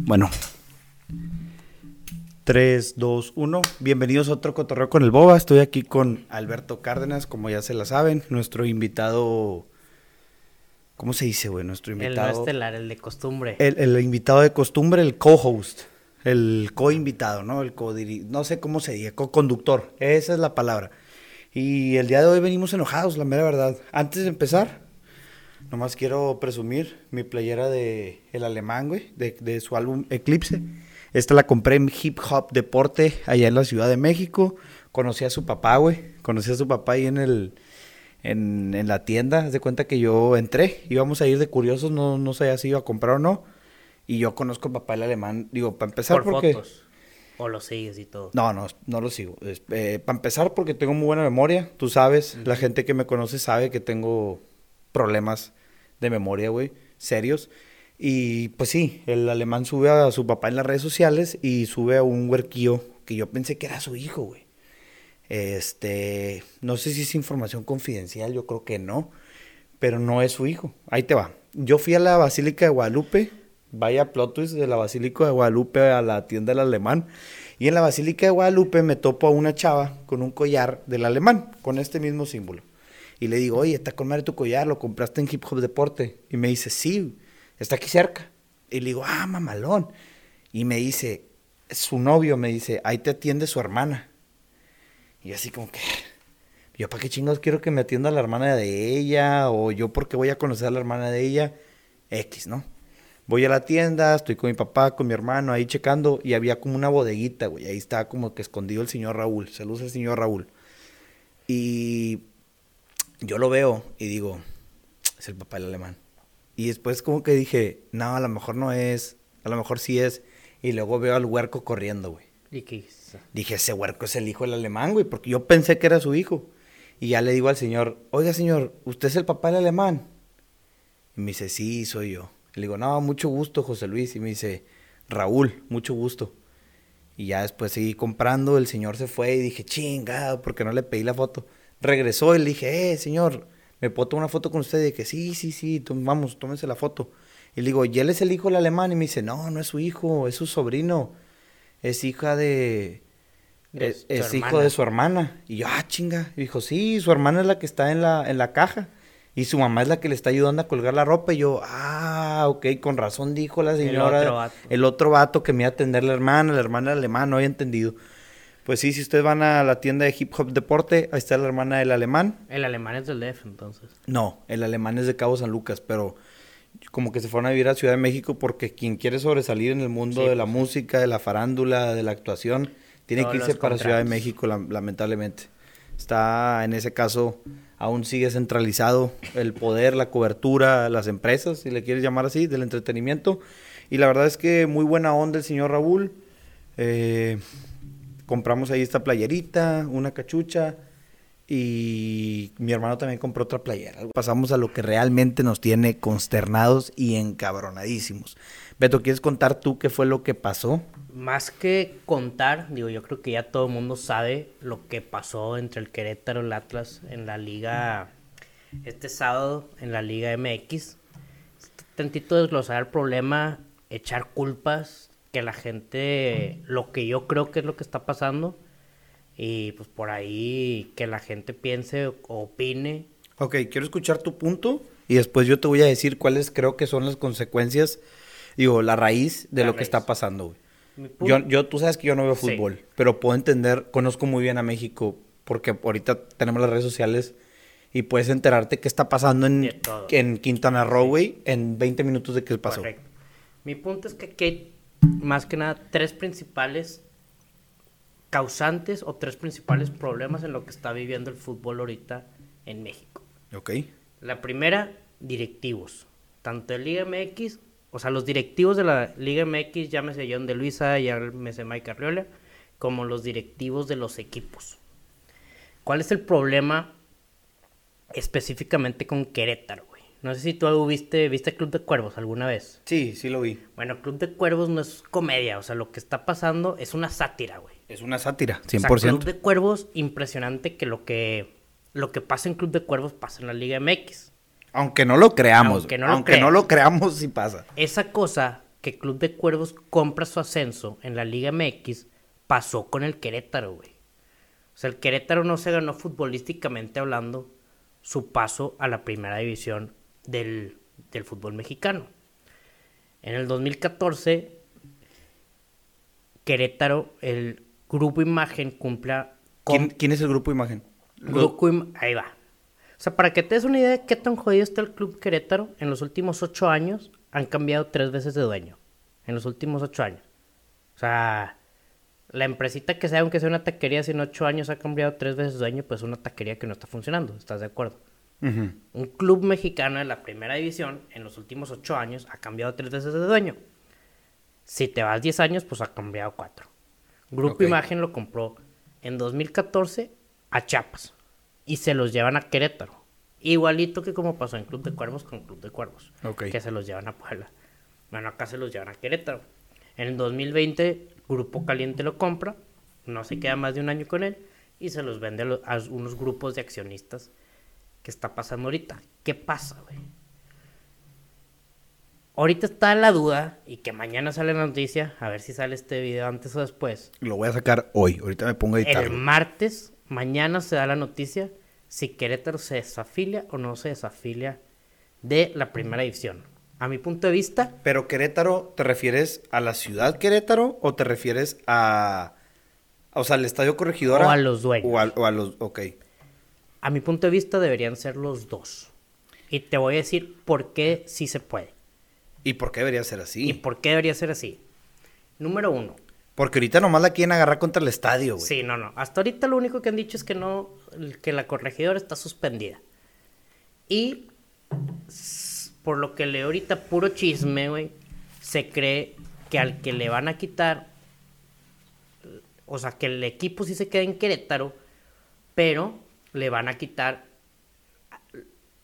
Bueno. 3, 2, 1. Bienvenidos a otro cotorreo con el Boba. Estoy aquí con Alberto Cárdenas, como ya se la saben, nuestro invitado. ¿Cómo se dice, güey? Nuestro El no invitado. estelar, el de costumbre. El, el invitado de costumbre, el co-host. El co-invitado, ¿no? El co No sé cómo se dice, co-conductor. Esa es la palabra. Y el día de hoy venimos enojados, la mera verdad. Antes de empezar, nomás quiero presumir mi playera de El Alemán, güey, de, de su álbum Eclipse. Esta la compré en Hip Hop Deporte, allá en la Ciudad de México. Conocí a su papá, güey. Conocí a su papá ahí en el... En, en la tienda, haz de cuenta que yo entré, íbamos a ir de curiosos, no, no sabía si iba a comprar o no. Y yo conozco al papá del alemán, digo, para empezar por porque... fotos. O lo sigues y todo. No, no, no lo sigo. Eh, para empezar, porque tengo muy buena memoria. Tú sabes, la gente que me conoce sabe que tengo problemas de memoria, güey, serios. Y pues sí, el alemán sube a su papá en las redes sociales y sube a un huerquillo que yo pensé que era su hijo, güey. Este, no sé si es información confidencial, yo creo que no, pero no es su hijo. Ahí te va. Yo fui a la Basílica de Guadalupe, vaya plot twist de la Basílica de Guadalupe a la tienda del alemán. Y en la Basílica de Guadalupe me topo a una chava con un collar del alemán, con este mismo símbolo. Y le digo, oye, está con tu collar, lo compraste en Hip Hop Deporte. Y me dice, sí, está aquí cerca. Y le digo, ah, mamalón. Y me dice, su novio me dice, ahí te atiende su hermana. Y así como que, yo para qué chingados quiero que me atienda la hermana de ella, o yo porque voy a conocer a la hermana de ella, X, ¿no? Voy a la tienda, estoy con mi papá, con mi hermano, ahí checando, y había como una bodeguita, güey, ahí estaba como que escondido el señor Raúl, saludos al señor Raúl. Y yo lo veo y digo, es el papá del alemán. Y después como que dije, no, a lo mejor no es, a lo mejor sí es, y luego veo al huerco corriendo, güey. ¿Y qué hizo? Dije, ese huerco es el hijo del alemán, güey, porque yo pensé que era su hijo. Y ya le digo al señor, oiga, señor, ¿usted es el papá del alemán? Y me dice, sí, soy yo. Y le digo, no, mucho gusto, José Luis. Y me dice, Raúl, mucho gusto. Y ya después seguí comprando, el señor se fue y dije, chingado, porque no le pedí la foto. Regresó y le dije, eh, señor, ¿me puedo tomar una foto con usted? Y dije, sí, sí, sí, vamos, tómese la foto. Y le digo, ¿y él es el hijo del alemán? Y me dice, no, no es su hijo, es su sobrino. Es hija de... De es hijo de su hermana. Y yo, ah, chinga. Y dijo, sí, su hermana es la que está en la, en la caja. Y su mamá es la que le está ayudando a colgar la ropa. Y yo, ah, ok, con razón dijo la señora. otro vato. el otro vato que me iba a atender la hermana, la hermana alemán, no había entendido. Pues sí, si ustedes van a la tienda de Hip Hop Deporte, ahí está la hermana del alemán. El alemán es del DF, entonces. No, el alemán es de Cabo San Lucas, pero como que se fueron a vivir a Ciudad de México porque quien quiere sobresalir en el mundo Sí, de la pues. música, de la farándula, de la actuación, tiene que irse para Ciudad de. México, lam- lamentablemente. Está, en ese caso, aún sigue centralizado el poder, la cobertura, las empresas, si le quieres llamar así, del entretenimiento. Y la verdad es que muy buena onda el señor Raúl. Eh, compramos ahí esta playerita, una cachucha. Y mi hermano también compró otra playera. Pasamos a lo que realmente nos tiene consternados y encabronadísimos. Beto, ¿quieres contar tú qué fue lo que pasó? Más que contar, digo, yo creo que ya todo el mundo sabe lo que pasó entre el Querétaro y el Atlas en la liga este sábado en la Liga MX. Tantito desglosar el problema, echar culpas, que la gente, lo que yo creo que es lo que está pasando, y pues por ahí que la gente piense o opine. Ok, quiero escuchar tu punto y después yo te voy a decir cuáles creo que son las consecuencias, digo, la raíz de La lo que raíz. está pasando, güey. Yo, yo, tú sabes que yo no veo Sí. fútbol, pero puedo entender, conozco muy bien a México, porque ahorita tenemos las redes sociales y puedes enterarte qué está pasando en, en Quintana Roo, güey, en 20 minutos de qué pasó. Correcto. Mi punto es que hay más que nada tres principales causantes o tres principales problemas en lo que está viviendo el fútbol ahorita en México. Ok. La primera, directivos. Tanto de Liga MX, o sea, los directivos de la Liga MX, llámese John de Luisa, llámese Mike Arriola, como los directivos de los equipos. ¿Cuál es el problema específicamente con Querétaro? No sé si tú viste, viste Club de Cuervos alguna vez. Sí, sí lo vi. Bueno, Club de Cuervos no es comedia, o sea, lo que está pasando es una sátira, güey. Es una sátira, O sea, 100%. Club de Cuervos, impresionante que lo que lo que pasa en Club de Cuervos pasa en la Liga MX. Aunque no lo creamos. Aunque Aunque no lo creas. no lo creamos, sí pasa. Esa cosa que Club de Cuervos compra su ascenso en la Liga MX pasó con el Querétaro, güey. O sea, el Querétaro no se ganó futbolísticamente hablando su paso a la primera división del, del fútbol mexicano. En el 2014, Querétaro, el Grupo Imagen cumpla... ¿Quién, quién es el Grupo Imagen? Grupo Im- Ahí va. O sea, para que te des una idea de qué tan jodido está el Club Querétaro, en los últimos ocho años han cambiado tres veces de dueño. En los últimos ocho años. O sea, la empresita que sea, aunque sea una taquería, si en ocho años ha cambiado tres veces de dueño, pues es una taquería que no está funcionando. ¿Estás de acuerdo? Un club mexicano de la primera división en los últimos ocho años ha cambiado tres veces de dueño. Si te vas 10 años, pues ha cambiado cuatro. Grupo. Imagen lo compró en 2014 a Chiapas y se los llevan a Querétaro. Igualito que como pasó en Club de Cuervos con Club de Cuervos, que se los llevan a Puebla. Bueno, acá se los llevan a Querétaro. En el 2020, Grupo Caliente lo compra, no se queda más de un año con él y se los vende a unos grupos de accionistas que está pasando ahorita. ¿Qué pasa, güey? Ahorita está la duda y que mañana sale la noticia, a ver si sale este video antes o después. Lo voy a sacar hoy. Ahorita me pongo a El editarlo. martes, mañana se da la noticia si Querétaro se desafilia o no se desafilia de la primera división. A mi punto de vista, Pero Querétaro, ¿te refieres a la ciudad Querétaro o te refieres a... O sea, al estadio corregidora? O a los dueños. O a, o a los... Ok. A mi punto de vista deberían ser los dos. Y te voy a decir por qué sí se puede. ¿Y por qué debería ser así? ¿Y por qué debería ser así? Número uno. Porque ahorita nomás la quieren agarrar contra el estadio, güey. Sí, no, no. Hasta ahorita lo único que han dicho es que no, que la corregidora está suspendida. Y por lo que leo ahorita, puro chisme, güey, se cree que al que le van a quitar, o sea, que el equipo sí se queda en Querétaro, pero le van a quitar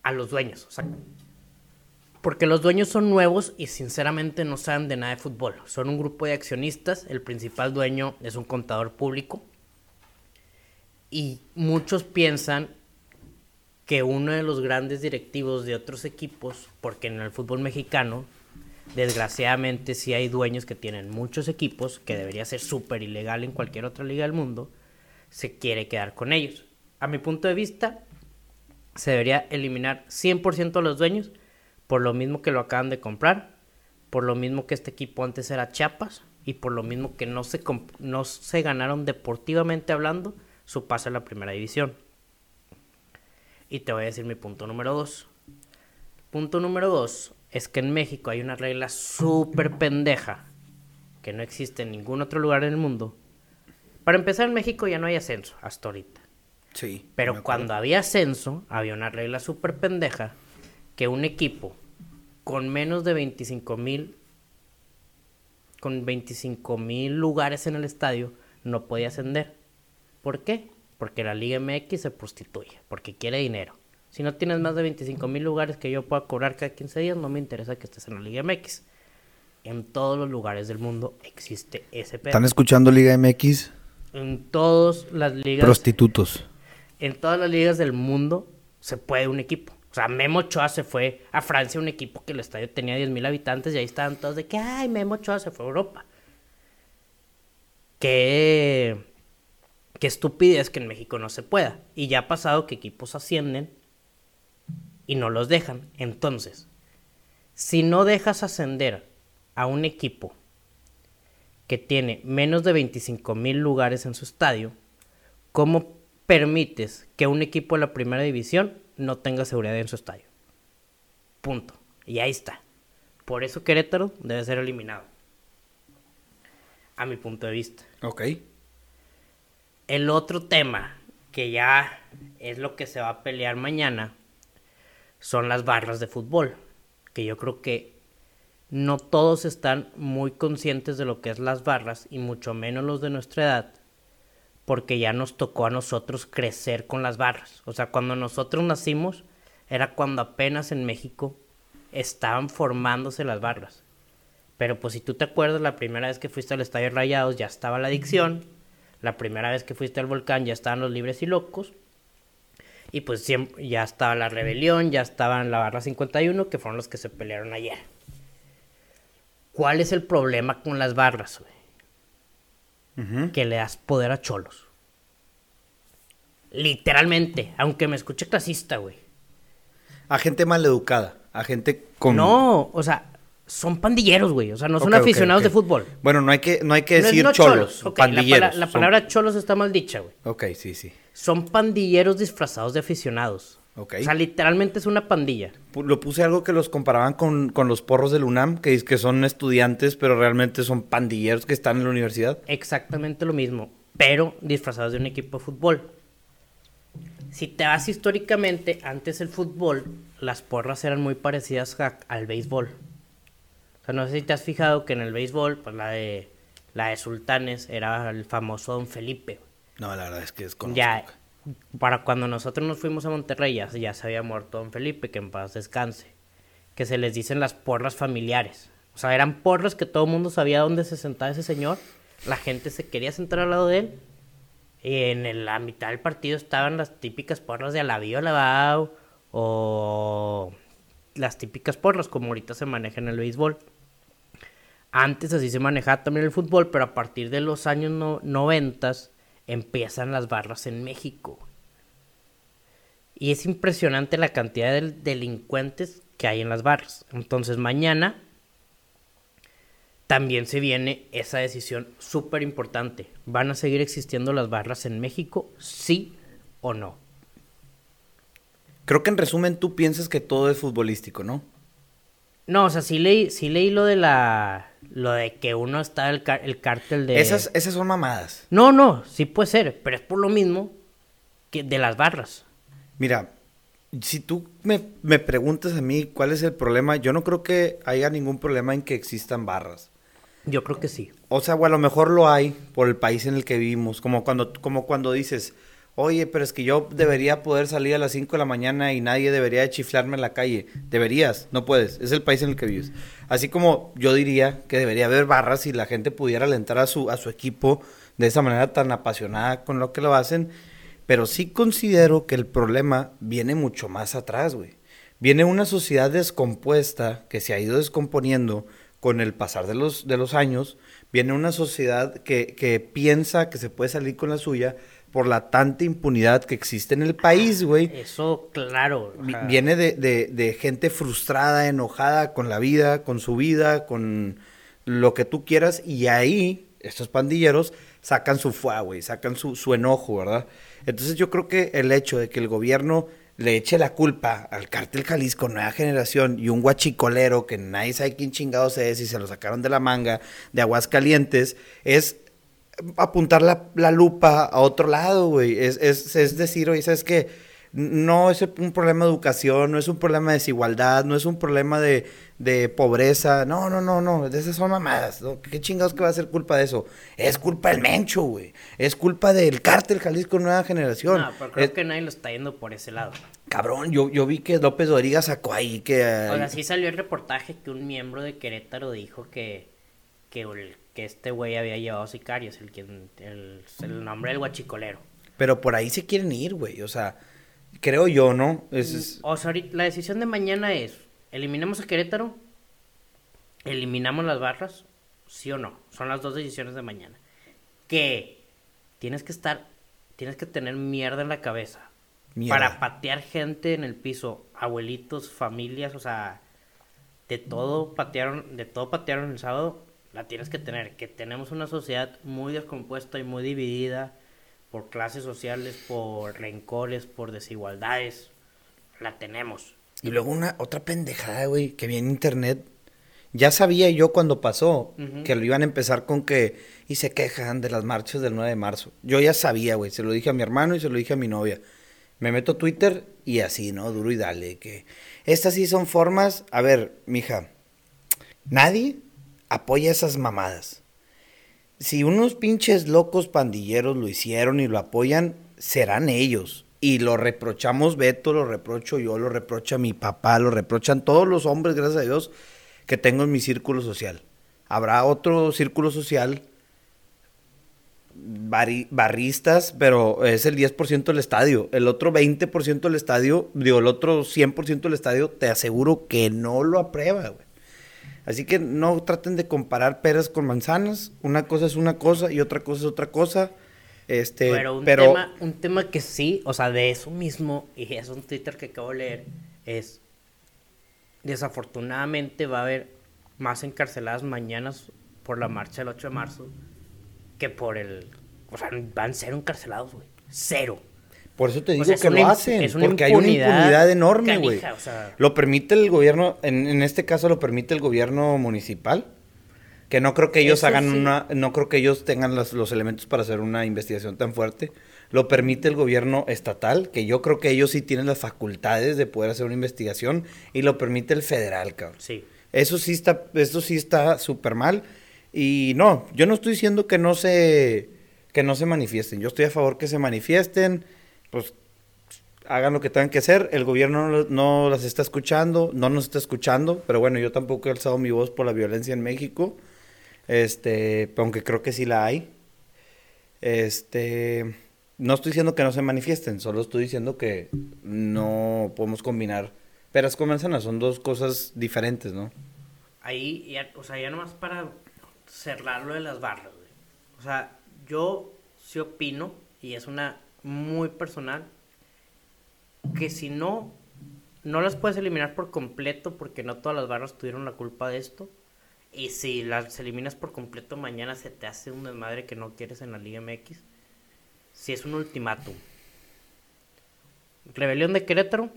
a, los dueños. O sea, porque los dueños son nuevos y sinceramente no saben de nada de fútbol. Son un grupo de accionistas. El principal dueño es un contador público. Y muchos piensan que uno de los grandes directivos de otros equipos, porque en el fútbol mexicano, desgraciadamente sí hay dueños que tienen muchos equipos, que debería ser súper ilegal en cualquier otra liga del mundo, se quiere quedar con ellos. A mi punto de vista, se debería eliminar 100% a los dueños, por lo mismo que lo acaban de comprar, por lo mismo que este equipo antes era Chiapas y por lo mismo que no se, no se ganaron deportivamente hablando su pase a la primera división. Y te voy a decir mi punto número dos. Punto número dos es que en México hay una regla súper pendeja que no existe en ningún otro lugar en el mundo. Para empezar, en México ya no hay ascenso hasta ahorita. Sí. Pero cuando había ascenso, había una regla súper pendeja que un equipo con menos de 25 mil, con 25 mil lugares en el estadio, no podía ascender. ¿Por qué? Porque la Liga MX se prostituye, porque quiere dinero. Si no tienes más de 25 mil lugares que yo pueda cobrar cada 15 días, no me interesa que estés en la Liga MX. En todos los lugares del mundo existe ese pedo. ¿Están escuchando Liga MX? En todas las ligas Prostitutos. En todas las ligas del mundo se puede un equipo. O sea, Memo Ochoa se fue a Francia, un equipo que el estadio tenía 10.000 habitantes y ahí estaban todos de que, ay, Memo Ochoa se fue a Europa. Qué, qué estupidez que en México no se pueda. Y ya ha pasado que equipos ascienden y no los dejan. Entonces, si no dejas ascender a un equipo que tiene menos de 25 mil lugares en su estadio, ¿cómo permites que un equipo de la primera división no tenga seguridad en su estadio? Punto. Y ahí está. Por eso Querétaro debe ser eliminado. A mi punto de vista. Ok. El otro tema, que ya es lo que se va a pelear mañana, son las barras de fútbol. Que yo creo que no todos están muy conscientes de lo que es las barras, y mucho menos los de nuestra edad, porque ya nos tocó a nosotros crecer con las barras. O sea, cuando nosotros nacimos, era cuando apenas en México estaban formándose las barras. Pero pues si tú te acuerdas, la primera vez que fuiste al Estadio Rayados ya estaba la adicción. La primera vez que fuiste al volcán ya estaban los libres y locos. Y pues ya estaba la rebelión, ya estaban la barra 51, que fueron los que se pelearon ayer. ¿Cuál es el problema con las barras, güey? Que le das poder a cholos. Literalmente, aunque me escuche clasista, güey. A gente maleducada, a gente con... No, o sea, son pandilleros, güey. O sea, no son aficionados de fútbol. Bueno, no hay que, no hay que No- decir no cholos, ok, la pala- pandilleros. La, son- palabra cholos está mal dicha, güey. Ok, sí, sí. Son pandilleros disfrazados de aficionados. O sea, literalmente es una pandilla. Lo puse algo que los comparaban con, con los porros del UNAM, que es que son estudiantes, pero realmente son pandilleros que están en la universidad. Exactamente lo mismo, pero disfrazados de un equipo de fútbol. Si te vas históricamente, antes el fútbol, las porras eran muy parecidas a- al béisbol. O sea, no sé si te has fijado que en el béisbol, pues la de la de Sultanes era el famoso Don Felipe. No, la verdad es que es Ya, para cuando nosotros nos fuimos a Monterrey, ya, ya se había muerto Don Felipe, que en paz descanse. Que se les dicen las porras familiares. O sea, eran porras que todo el mundo sabía dónde se sentaba ese señor. La gente se quería sentar al lado de él. Y en el- la mitad del partido estaban las típicas porras de Alavío Alabao o las típicas porras como ahorita se maneja en el béisbol. Antes así se manejaba también el fútbol, pero a partir de los años no, 90 empiezan las barras en México. Y es impresionante la cantidad de delincuentes que hay en las barras. Entonces mañana también se viene esa decisión súper importante. ¿Van a seguir existiendo las barras en México? ¿Sí o no? Creo que en resumen tú piensas que todo es futbolístico, ¿no? No, o sea, sí leí, sí leí lo de la... Lo de que uno está el, car- el cártel de... Esas, esas son mamadas. No, no, sí puede ser, pero es por lo mismo que de las barras. Mira, si tú me, me preguntas a mí cuál es el problema, yo no creo que haya ningún problema en que existan barras. Yo creo que sí. O sea, o a lo mejor lo hay por el país en el que vivimos. Como cuando, como cuando dices, oye, pero es que yo debería poder salir a las 5 de la mañana y nadie debería de chiflarme en la calle. Deberías, no puedes. Es el país en el que vives. Así como yo diría que debería haber barras y la gente pudiera alentar a su, a su equipo de esa manera tan apasionada con lo que lo hacen. Pero sí considero que el problema viene mucho más atrás, güey. Viene una sociedad descompuesta que se ha ido descomponiendo con el pasar de los, de los años. Viene una sociedad que, que piensa que se puede salir con la suya por la tanta impunidad que existe en el país, güey. Eso, claro. Viene de, de- de gente frustrada, enojada con la vida, con su vida, con lo que tú quieras. Y ahí, estos pandilleros sacan su fuá, güey, sacan su, su enojo, ¿verdad? Entonces yo creo que el hecho de que el gobierno le eche la culpa al cártel Jalisco Nueva Generación y un guachicolero que nadie sabe quién chingados es y se lo sacaron de la manga de Aguascalientes es apuntar la, la lupa a otro lado, güey. Es, es, es decir, oye, ¿sabes qué? No es un problema de educación, no es un problema de desigualdad, no es un problema de, de pobreza. No, no, no, no. De esas son mamadas. ¿no? ¿Qué chingados que va a ser culpa de eso? Es culpa del Mencho, güey. Es culpa del cártel Jalisco Nueva Generación. No, pero creo Es- que nadie lo está yendo por ese lado. Cabrón, yo, yo vi que López Doriga sacó ahí que... O sea, sí salió el reportaje que un miembro de Querétaro dijo que, que, el- que este güey había llevado sicarios, el, quien, el, el nombre del guachicolero. Pero por ahí se quieren ir, güey. O sea, creo yo, ¿no? Es- es- O sea, ahorita- la decisión de mañana es, ¿eliminamos a Querétaro? ¿Eliminamos las barras? ¿Sí o no? Son las dos decisiones de mañana. Que tienes que estar, tienes que tener mierda en la cabeza. Mierda. Para patear gente en el piso, abuelitos, familias, o sea, de todo patearon, de todo patearon el sábado, la tienes que tener. Que tenemos una sociedad muy descompuesta y muy dividida por clases sociales, por rencores, por desigualdades. La tenemos. Y luego una otra pendejada, güey, que vi en internet. Ya sabía yo cuando pasó Ujú. que lo iban a empezar con que y se quejan de las marchas del 9 de marzo. Yo ya sabía, güey, se lo dije a mi hermano y se lo dije a mi novia. Me meto a Twitter y así, ¿no? Duro y dale, que estas sí son formas, a ver, mija, nadie apoya esas mamadas. Si unos pinches locos pandilleros lo hicieron y lo apoyan, serán ellos. Y lo reprochamos Beto, lo reprocho yo, lo reprocha mi papá, lo reprochan todos los hombres, gracias a Dios, que tengo en mi círculo social. Habrá otro círculo social, barristas, pero es el 10% del estadio. El otro 20% del estadio, digo, el otro 100% del estadio, te aseguro que no lo aprueba, güey. Así que no traten de comparar peras con manzanas. Una cosa es una cosa y otra cosa es otra cosa. Este, Pero un, pero Tema, un tema que sí, o sea, de eso mismo, y es un Twitter que acabo de leer, es desafortunadamente va a haber más encarceladas mañanas por la marcha del 8 de marzo que por el... O sea, van cero encarcelados, güey. Cero. Por eso te digo O sea, que lo hacen. es porque hay una impunidad enorme, güey. o sea. Lo permite el gobierno, en, en este caso lo permite el gobierno municipal. Que no creo que ellos Eso hagan sí. una, no creo que ellos tengan los, los elementos para hacer una investigación tan fuerte. Lo permite el gobierno estatal, que yo creo que ellos sí tienen las facultades de poder hacer una investigación. Y lo permite el federal, cabrón. Sí. Eso sí está, eso sí está súper mal. Y no, yo no estoy diciendo que no se, que no se manifiesten. Yo estoy a favor que se manifiesten, pues hagan lo que tengan que hacer. El gobierno no, las está escuchando, no nos está escuchando, pero bueno, yo tampoco he alzado mi voz por la violencia en México. Este, aunque creo que sí la hay. Este, no estoy diciendo que no se manifiesten, solo estoy diciendo que no podemos combinar peras con manzanas, son dos cosas diferentes, ¿no? Ahí, ya, o sea, ya nomás para cerrar lo de las barras, güey. O sea, yo sí opino, y es una muy personal, que si no, no las puedes eliminar por completo, porque no todas las barras tuvieron la culpa de esto. Y si las eliminas por completo, mañana se te hace un desmadre que no quieres en la Liga MX. Si es un ultimátum. Rebelión de Querétaro,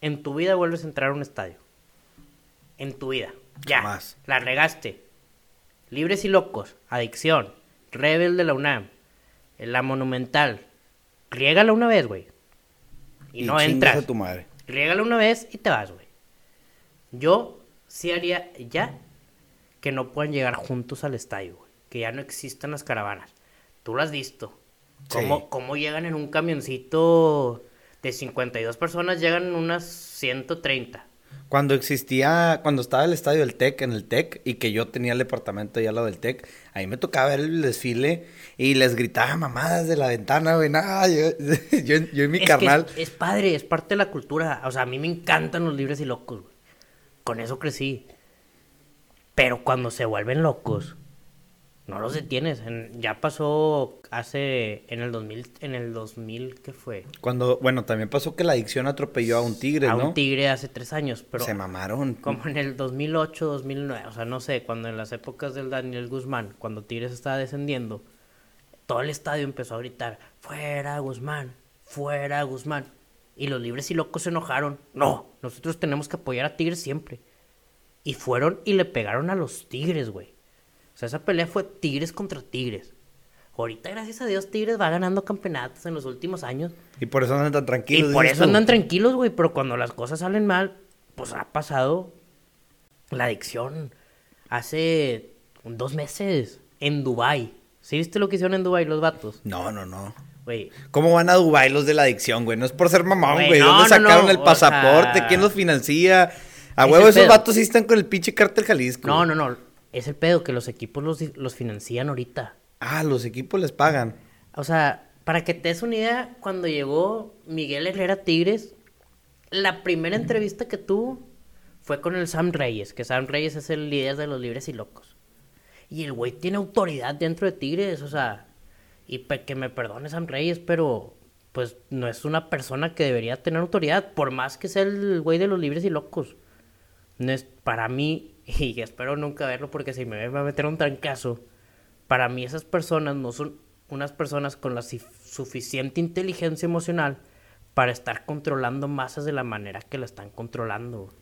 en tu vida vuelves a entrar a un estadio. En tu vida. Ya. Jamás. La regaste. Libres y locos. Adicción. Rebel de la UNAM. La Monumental. Riégala una vez, güey. Y, no chingas entras. a tu madre. Riégala una vez y te vas, güey. Yo sí haría ya que no puedan llegar juntos al estadio, güey. Que ya no existan las caravanas. Tú lo has visto. ¿Cómo, Sí. cómo llegan en un camioncito de 52 personas? Llegan unas 130. Cuando existía, cuando estaba el estadio del TEC, en el TEC, y que yo tenía el departamento allá al lado del TEC, ahí me tocaba ver el desfile y les gritaba mamadas de la ventana, güey, nada, yo, yo, yo y mi es carnal. Que es, es padre, es parte de la cultura. O sea, a mí me encantan los libres y locos, güey. Con eso crecí. Pero cuando se vuelven locos, no los detienes. En- ya pasó hace, en el 2000, en el 2000, ¿qué fue? Cuando, bueno, también pasó que la adicción atropelló a un tigre, a ¿no? un tigre hace tres años, pero Se mamaron. como en el 2008, 2009, o sea, no sé, cuando en las épocas del Daniel Guzmán, cuando Tigres estaba descendiendo, todo el estadio empezó a gritar, fuera Guzmán, fuera Guzmán. Y los libres y locos se enojaron. No, nosotros tenemos que apoyar a Tigres siempre. Y fueron y le pegaron a los Tigres, güey. O sea, esa pelea fue Tigres contra Tigres. Ahorita, gracias a Dios, Tigres va ganando campeonatos en los últimos años. Y por eso andan tan Y tranquilos. por dices eso tú. andan tranquilos, güey. Pero cuando las cosas salen mal, pues ha pasado la adicción hace dos meses en Dubai. ¿Sí viste lo que hicieron en Dubai los vatos? No, no, no. Güey, ¿Cómo van a Dubai los de la adicción, güey? No es por ser mamón, Güey, güey. no, ¿Dónde no, sacaron no, el o pasaporte? sea, ¿Quién los financia? A huevo, esos pedo. vatos sí están con el pinche cártel Jalisco. no, no, no. Es el pedo que los equipos los, los financian ahorita. Ah, los equipos les pagan. O sea, para que te des una idea, cuando llegó Miguel Herrera Tigres, la primera entrevista que tuvo fue con el Sam Reyes, que Sam Reyes es el líder de los libres y locos. Y el güey tiene autoridad dentro de Tigres, o sea, y que me perdone Sam Reyes, pero pues no es una persona que debería tener autoridad, por más que sea el güey de los libres y locos. No es para mí, y espero nunca verlo porque si me ve me va a meter un trancazo. Para mí esas personas no son unas personas con la suficiente inteligencia emocional para estar controlando masas de la manera que la están controlando.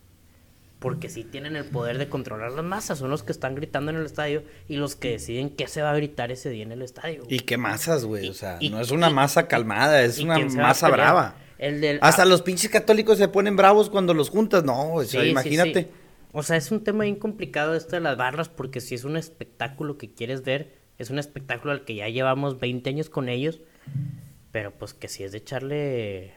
Porque si tienen el poder de controlar las masas, son los que están gritando en el estadio y los que deciden qué se va a gritar ese día en el estadio. ¿Y qué masas, güey? O sea, y- no es una y- masa calmada, es ¿Y una masa brava. El del, Hasta los pinches católicos se ponen bravos cuando los juntas. No, Sí, sí, imagínate. sí. O sea, es un tema bien complicado esto de las barras porque si es un espectáculo que quieres ver, es un espectáculo al que ya llevamos 20 años con ellos, pero pues que si es de echarle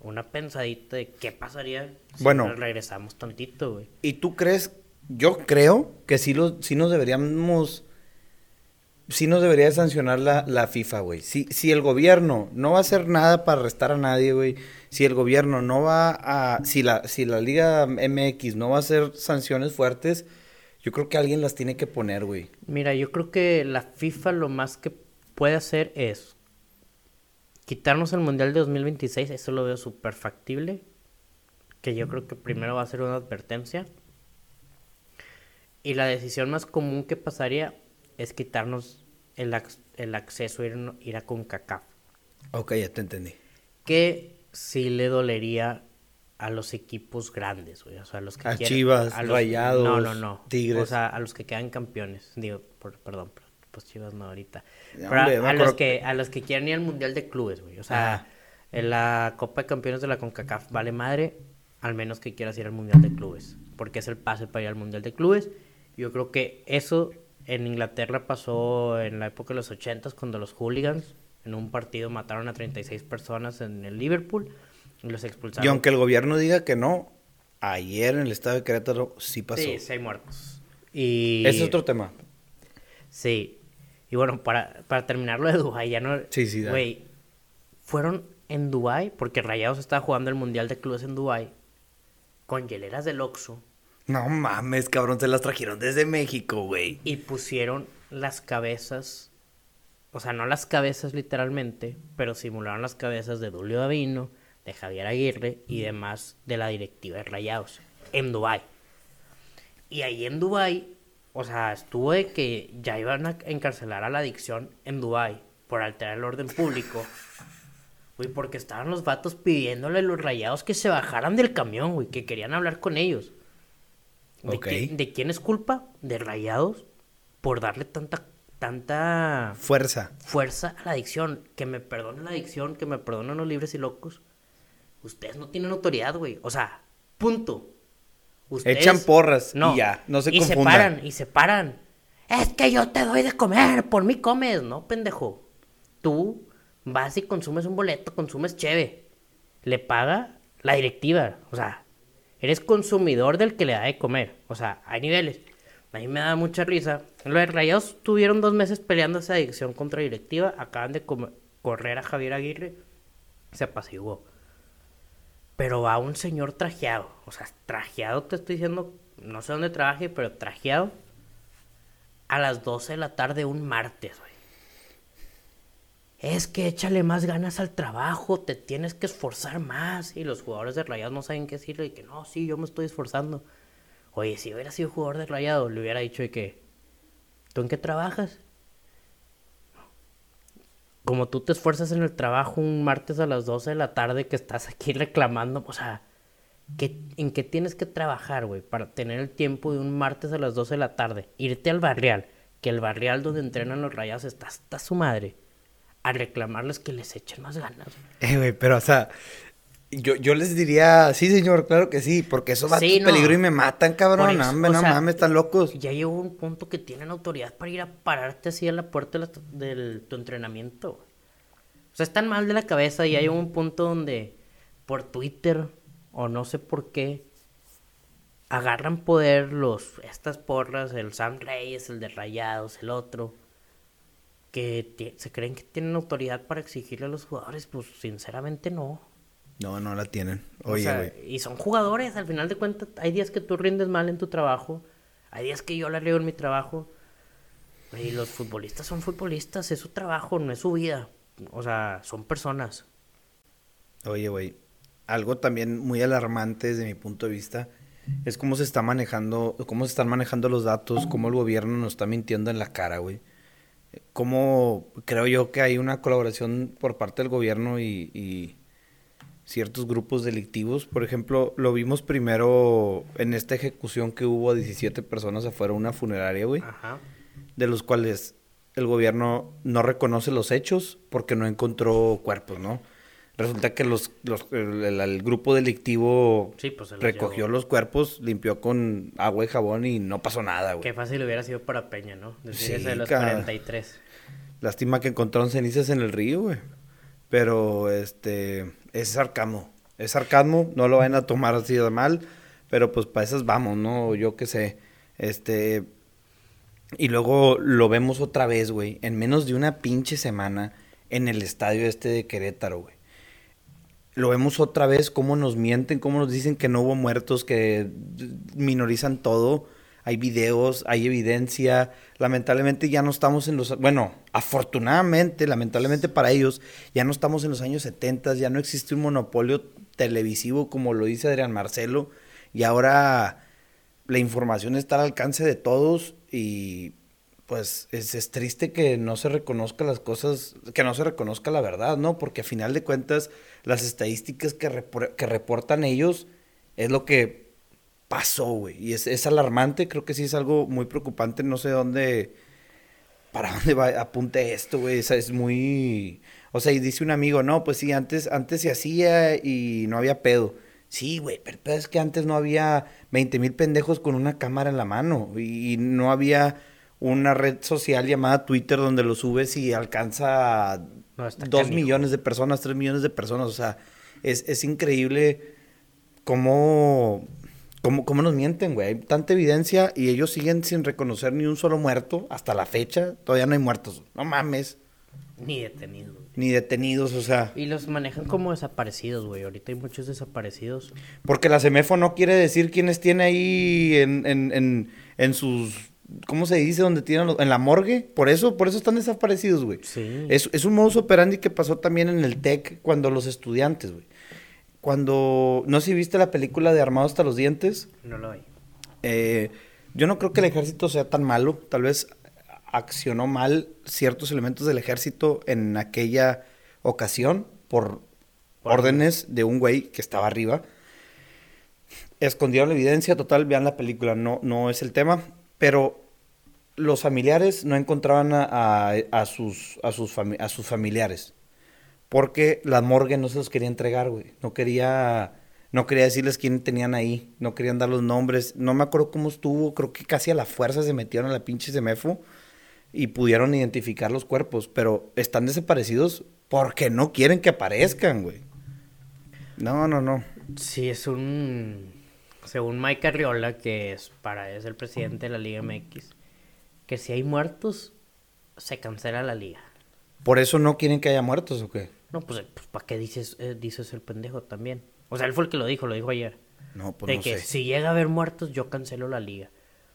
una pensadita de qué pasaría si Bueno. nos regresamos tantito, güey. ¿Y tú crees? Yo creo que sí, lo, sí nos deberíamos... Sí nos debería de sancionar la, la FIFA, güey. Si, si el gobierno no va a hacer nada para arrestar a nadie, güey. Si el gobierno no va a... Si la, si la Liga MX no va a hacer sanciones fuertes, Yo creo que alguien las tiene que poner, güey. Mira, yo creo que la FIFA lo más que puede hacer es quitarnos el Mundial de 2026. Eso lo veo súper factible. Que yo creo que primero va a ser una advertencia. Y la decisión más común que pasaría es quitarnos el, el acceso a ir, ir a CONCACAF. Ok, ya te entendí. Que sí le dolería a los equipos grandes, güey. O sea, a los que a Chivas, a Rayados, no, no, no. Tigres. O sea, a los que quedan campeones. Digo, perdón, pues Chivas no ahorita. a, los que, a los que quieren ir al Mundial de Clubes, güey. O sea, en la Copa de Campeones de la CONCACAF vale madre, al menos que quieras ir al Mundial de Clubes. Porque es el pase para ir al Mundial de Clubes. Yo creo que eso en Inglaterra pasó en la época de los 80 cuando los hooligans en un partido mataron a 36 personas en el Liverpool y los expulsaron. Y aunque el gobierno diga que no, ayer en el estado de Querétaro sí pasó. Sí, sí hay muertos. Y... Ese es otro tema. Sí. Y bueno, para, para terminar lo de Dubái, ya no... Sí, sí, Güey, fueron en Dubái, porque Rayados estaba jugando el Mundial de Clubes en Dubái, con hieleras del Oxxo. No mames, cabrón, se las trajeron desde México, güey. Y pusieron las cabezas, o sea, no las cabezas literalmente, pero simularon las cabezas de Dulio Davino, de Javier Aguirre y demás de la directiva de Rayados en Dubai. Y ahí en Dubai, o sea, estuvo de que ya iban a encarcelar a la adicción en Dubai por alterar el orden público. Güey, porque estaban los vatos pidiéndole a los rayados que se bajaran del camión, güey, que querían hablar con ellos. ¿De, ¿De quién es culpa? De rayados por darle tanta tanta fuerza. Fuerza a la adicción. Que me perdonen la adicción, que me perdonen los libres y locos ustedes no tienen autoridad, güey. O sea, punto. Echan porras y ya, no se y se paran, y se paran. Es que yo te doy de comer, por mí comes, ¿no, pendejo? Tú vas y consumes un boleto, consumes cheve. Le paga la directiva, o sea, eres consumidor del que le da de comer. O sea, hay niveles. A mí me da mucha risa. Los Rayados tuvieron dos meses peleando esa adicción contra directiva. Acaban de correr a Javier Aguirre. Se apaciguó pero va un señor trajeado. O sea, trajeado te estoy diciendo, no sé dónde trabaje, pero trajeado a las 12 de la tarde un martes, güey. Es que échale más ganas al trabajo, te tienes que esforzar más. Y los jugadores de Rayados no saben qué decirle, y que no, sí, yo me estoy esforzando. Oye, si hubiera sido jugador de Rayados, le hubiera dicho de que, ¿tú en qué trabajas? como tú te esfuerzas en el trabajo un martes a las 12 de la tarde que estás aquí reclamando, o sea, ¿en qué tienes que trabajar, güey? Para tener el tiempo de un martes a las 12 de la tarde, irte al barrial, que el barrial donde entrenan los rayados está hasta su madre, a reclamarles que les echen más ganas. Eh, güey, pero o sea, yo, yo les diría, sí, señor, claro que sí, porque eso va a peligro y me matan, cabrón. no, no mames, están locos. Ya llegó un punto que tienen autoridad para ir a pararte así a la puerta de, tu entrenamiento. O sea, están mal de la cabeza y hay un punto donde por Twitter o no sé por qué agarran poder los estas porras, el Sam Reyes, el de Rayados, el otro, que se creen que tienen autoridad para exigirle a los jugadores, pues sinceramente no. No, no la tienen. Oye, Y son jugadores, al final de cuentas, hay días que tú rindes mal en tu trabajo, hay días que yo la riego en mi trabajo. Y los futbolistas son futbolistas, es su trabajo, no es su vida. O sea, son personas. Oye, güey, algo también muy alarmante desde mi punto de vista es cómo se está manejando, cómo se están manejando los datos, cómo el gobierno nos está mintiendo en la cara, güey. Cómo creo yo que hay una colaboración por parte del gobierno y ciertos grupos delictivos. Por ejemplo, lo vimos primero en esta ejecución que hubo a 17 personas afuera de una funeraria, güey. Ajá. De los cuales el gobierno no reconoce los hechos porque no encontró cuerpos, ¿no? Resulta que los, el, grupo delictivo pues recogió los cuerpos, limpió con agua y jabón y no pasó nada, güey. Qué fácil hubiera sido para Peña, ¿no? Decir sí, de los 43. Lástima que encontraron cenizas en el río, güey. Pero, este, es sarcasmo. Es sarcasmo, no lo van a tomar así de mal, pero pues para esas vamos, ¿no? Yo qué sé. Este. Y luego lo vemos otra vez, güey, en menos de una pinche semana en el estadio este de Querétaro, güey. Lo vemos otra vez cómo nos mienten, cómo nos dicen que no hubo muertos, que minorizan todo. hay videos, hay evidencia. Lamentablemente ya no estamos en los... Bueno, afortunadamente, lamentablemente para ellos, ya no estamos en los años 70, ya no existe un monopolio televisivo como lo dice Adrián Marcelo. Y ahora la información está al alcance de todos y pues es, triste que no se reconozca las cosas, que no se reconozca la verdad, ¿no? Porque a final de cuentas las estadísticas que, que reportan ellos es lo que pasó, güey. Y es, es, alarmante, creo que sí es algo muy preocupante, no sé dónde, para dónde va, apunte esto, güey. Es, es muy... O sea, y dice un amigo, no, pues sí, antes, antes se hacía y no había pedo. Sí, güey, pero, es que antes no había 20 mil pendejos con una cámara en la mano y no había una red social llamada Twitter donde lo subes y alcanza dos millones de personas, tres millones de personas. O sea, es, es increíble cómo ¿Cómo, ¿Cómo, nos mienten, güey? Hay tanta evidencia y ellos siguen sin reconocer ni un solo muerto hasta la fecha. Todavía no hay muertos. No mames. Ni detenidos. Ni detenidos, o sea. Y los manejan como desaparecidos, güey. Ahorita hay muchos desaparecidos. Porque la CEMEFO no quiere decir quiénes tiene ahí en, en, en, en sus ¿Cómo se dice? Donde tienen en la morgue. Por eso, por eso están desaparecidos, güey. Sí. Es, es un modus operandi que pasó también en el TEC cuando los estudiantes, güey cuando, no sé si viste la película de Armado hasta los dientes. No lo hay. Eh, yo no creo que el ejército sea tan malo, tal vez accionó mal ciertos elementos del ejército en aquella ocasión por, órdenes de un güey que estaba arriba. Escondieron la evidencia, total, vean la película, no, no es el tema, pero los familiares no encontraban a, sus familiares. Porque la morgue no se los quería entregar, güey. No quería, no quería decirles quién tenían ahí. No querían dar los nombres. No me acuerdo cómo estuvo. Creo que casi a la fuerza se metieron a la pinche semefo y pudieron identificar los cuerpos. Pero están desaparecidos porque no quieren que aparezcan, güey. No, no, no. Sí, es un... Según Mike Arriola, que es para es el presidente de la Liga MX, que si hay muertos, se cancela la liga. ¿Por eso no quieren que haya muertos o qué? No, pues, pues ¿para qué dices, eh, dices el pendejo también? O sea, él fue el que lo dijo, lo dijo ayer. No, pues de no que si llega a haber muertos, yo cancelo la liga.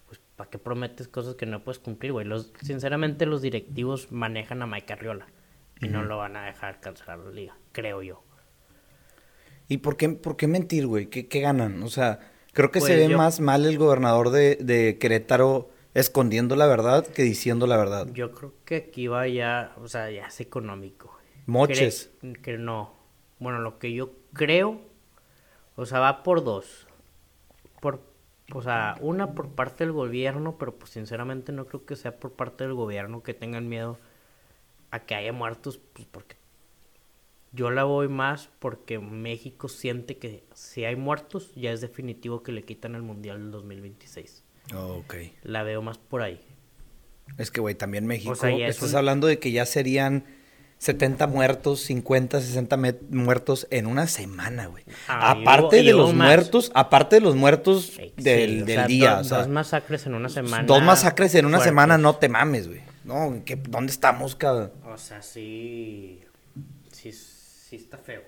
Pues, ¿para qué prometes cosas que no puedes cumplir, güey? Los, sinceramente, los directivos manejan a Mike Arriola. Y no lo van a dejar cancelar la liga, creo yo. ¿Y por qué, por qué mentir, güey? ¿Qué, ¿Qué, ganan? O sea, creo que se pues ve más mal el gobernador de, de Querétaro escondiendo la verdad que diciendo la verdad. Yo creo que aquí va ya, o sea, ya es económico. Moches. que no. Bueno, lo que yo creo, o sea, va por dos. Por, o sea, una por parte del gobierno, pero pues sinceramente no creo que sea por parte del gobierno que tengan miedo a que haya muertos, pues porque yo la voy más porque México siente que si hay muertos ya es definitivo que le quitan el Mundial del 2026. Oh, ok. La veo más por ahí. Es que, güey, también México, estás hablando de que ya serían 70 muertos, 50, 60 muertos en una semana, güey. Ah, aparte de los muertos, aparte de los muertos del, día. dos masacres en una semana. Dos masacres en una semana, no te mames, güey. No, ¿dónde estamos, cabrón? O sea, sí, sí, sí está feo.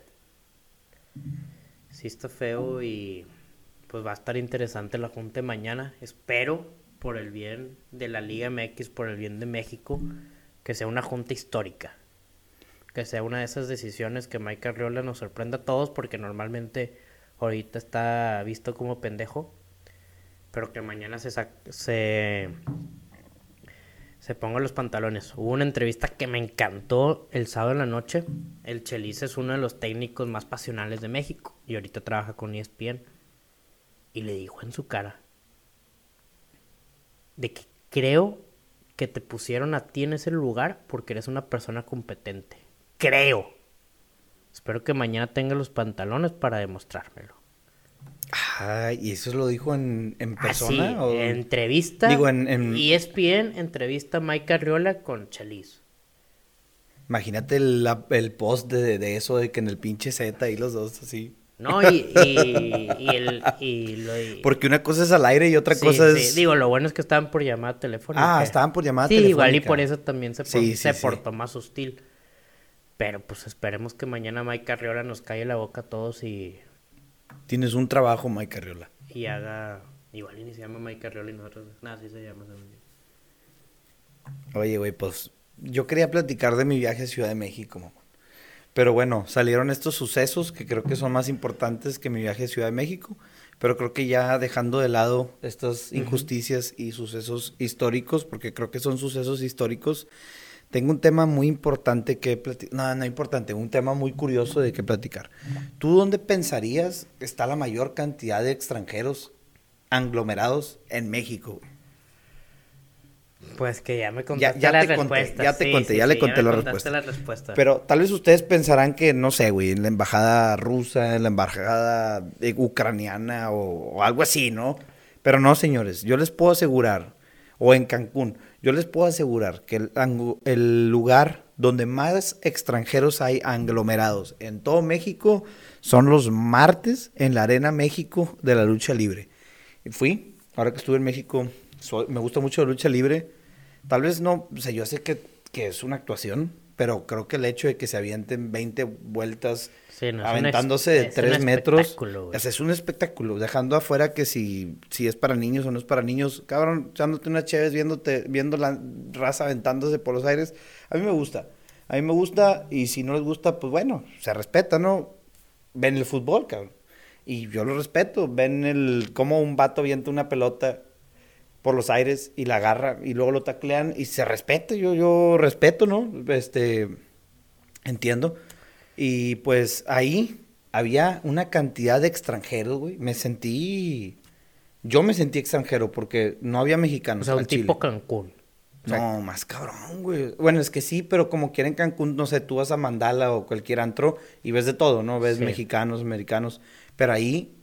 Sí está feo y pues va a estar interesante la junta mañana. Espero, por el bien de la Liga MX, por el bien de México, que sea una junta histórica que sea una de esas decisiones que Mike Arriola nos sorprenda a todos, porque normalmente ahorita está visto como pendejo, pero que mañana se, se, se ponga los pantalones. Hubo una entrevista que me encantó el sábado en la noche. El Chelis es uno de los técnicos más pasionales de México y ahorita trabaja con ESPN. Y le dijo en su cara de que creo que te pusieron a ti en ese lugar porque eres una persona competente. Creo. Espero que mañana tenga los pantalones para demostrármelo. Ay, ¿y eso lo dijo en, en ah, persona? ¿o? Entrevista. Digo, en, en... ESPN entrevista a Mike Arriola con Chelis. Imagínate el, el post de, de, eso, de que en el pinche Z y los dos así. No, y, y, el... Y Porque una cosa es al aire y otra cosa es... Sí, digo, lo bueno es que estaban por llamada telefónica. Ah, estaban por llamada sí, telefónica. Sí, igual y por eso también se, se portó más hostil. Pero pues esperemos que mañana Mike Carriola nos calle la boca a todos y... Tienes un trabajo, Mike Carriola. Y haga Igual ni se llama Mike Arriola y nosotros. Nada, sí se llama. Oye, güey, pues yo quería platicar de mi viaje a Ciudad de México, mamá. Pero bueno, salieron estos sucesos que creo que son más importantes que mi viaje a Ciudad de México. Pero creo que ya dejando de lado estas injusticias y sucesos históricos, porque creo que son sucesos históricos, tengo un tema muy importante que platicar. No, no importante, un tema muy curioso de qué platicar. ¿Tú dónde pensarías está la mayor cantidad de extranjeros aglomerados en México? Pues que ya me contaste ya, ya la respuesta. ya te conté, ya le conté la, respuesta. Pero tal vez ustedes pensarán que, no sé, güey, en la embajada rusa, en la embajada ucraniana o, algo así, ¿no? Pero no, señores, yo les puedo asegurar, o en Cancún, yo les puedo asegurar que el, lugar donde más extranjeros hay aglomerados en todo México son los martes en la Arena México de la lucha libre. Y fui, ahora que estuve en México, me gusta mucho la lucha libre. Tal vez no, o yo sé que, que es una actuación, pero creo que el hecho de que se avienten 20 vueltas aventándose de 3 metros, es un espectáculo, dejando afuera que si, si es para niños o no es para niños, cabrón, echándote una chévere, viéndote, viendo la raza aventándose por los aires, a mí me gusta, a mí me gusta y si no les gusta, pues bueno, se respeta, ¿no? Ven el fútbol, cabrón. Y yo lo respeto, ven el cómo un vato avienta una pelota por los aires y la agarra y luego lo taclean y se respeta, yo, yo respeto, ¿no? Este, entiendo. Y pues ahí había una cantidad de extranjeros, güey. Me sentí, yo me sentí extranjero porque no había mexicanos. O sea, un tipo Cancún. No, más cabrón, güey. Bueno, es que sí, pero como quieren Cancún, no sé, tú vas a Mandala o cualquier antro y ves de todo, ¿no? Ves mexicanos, americanos. Pero ahí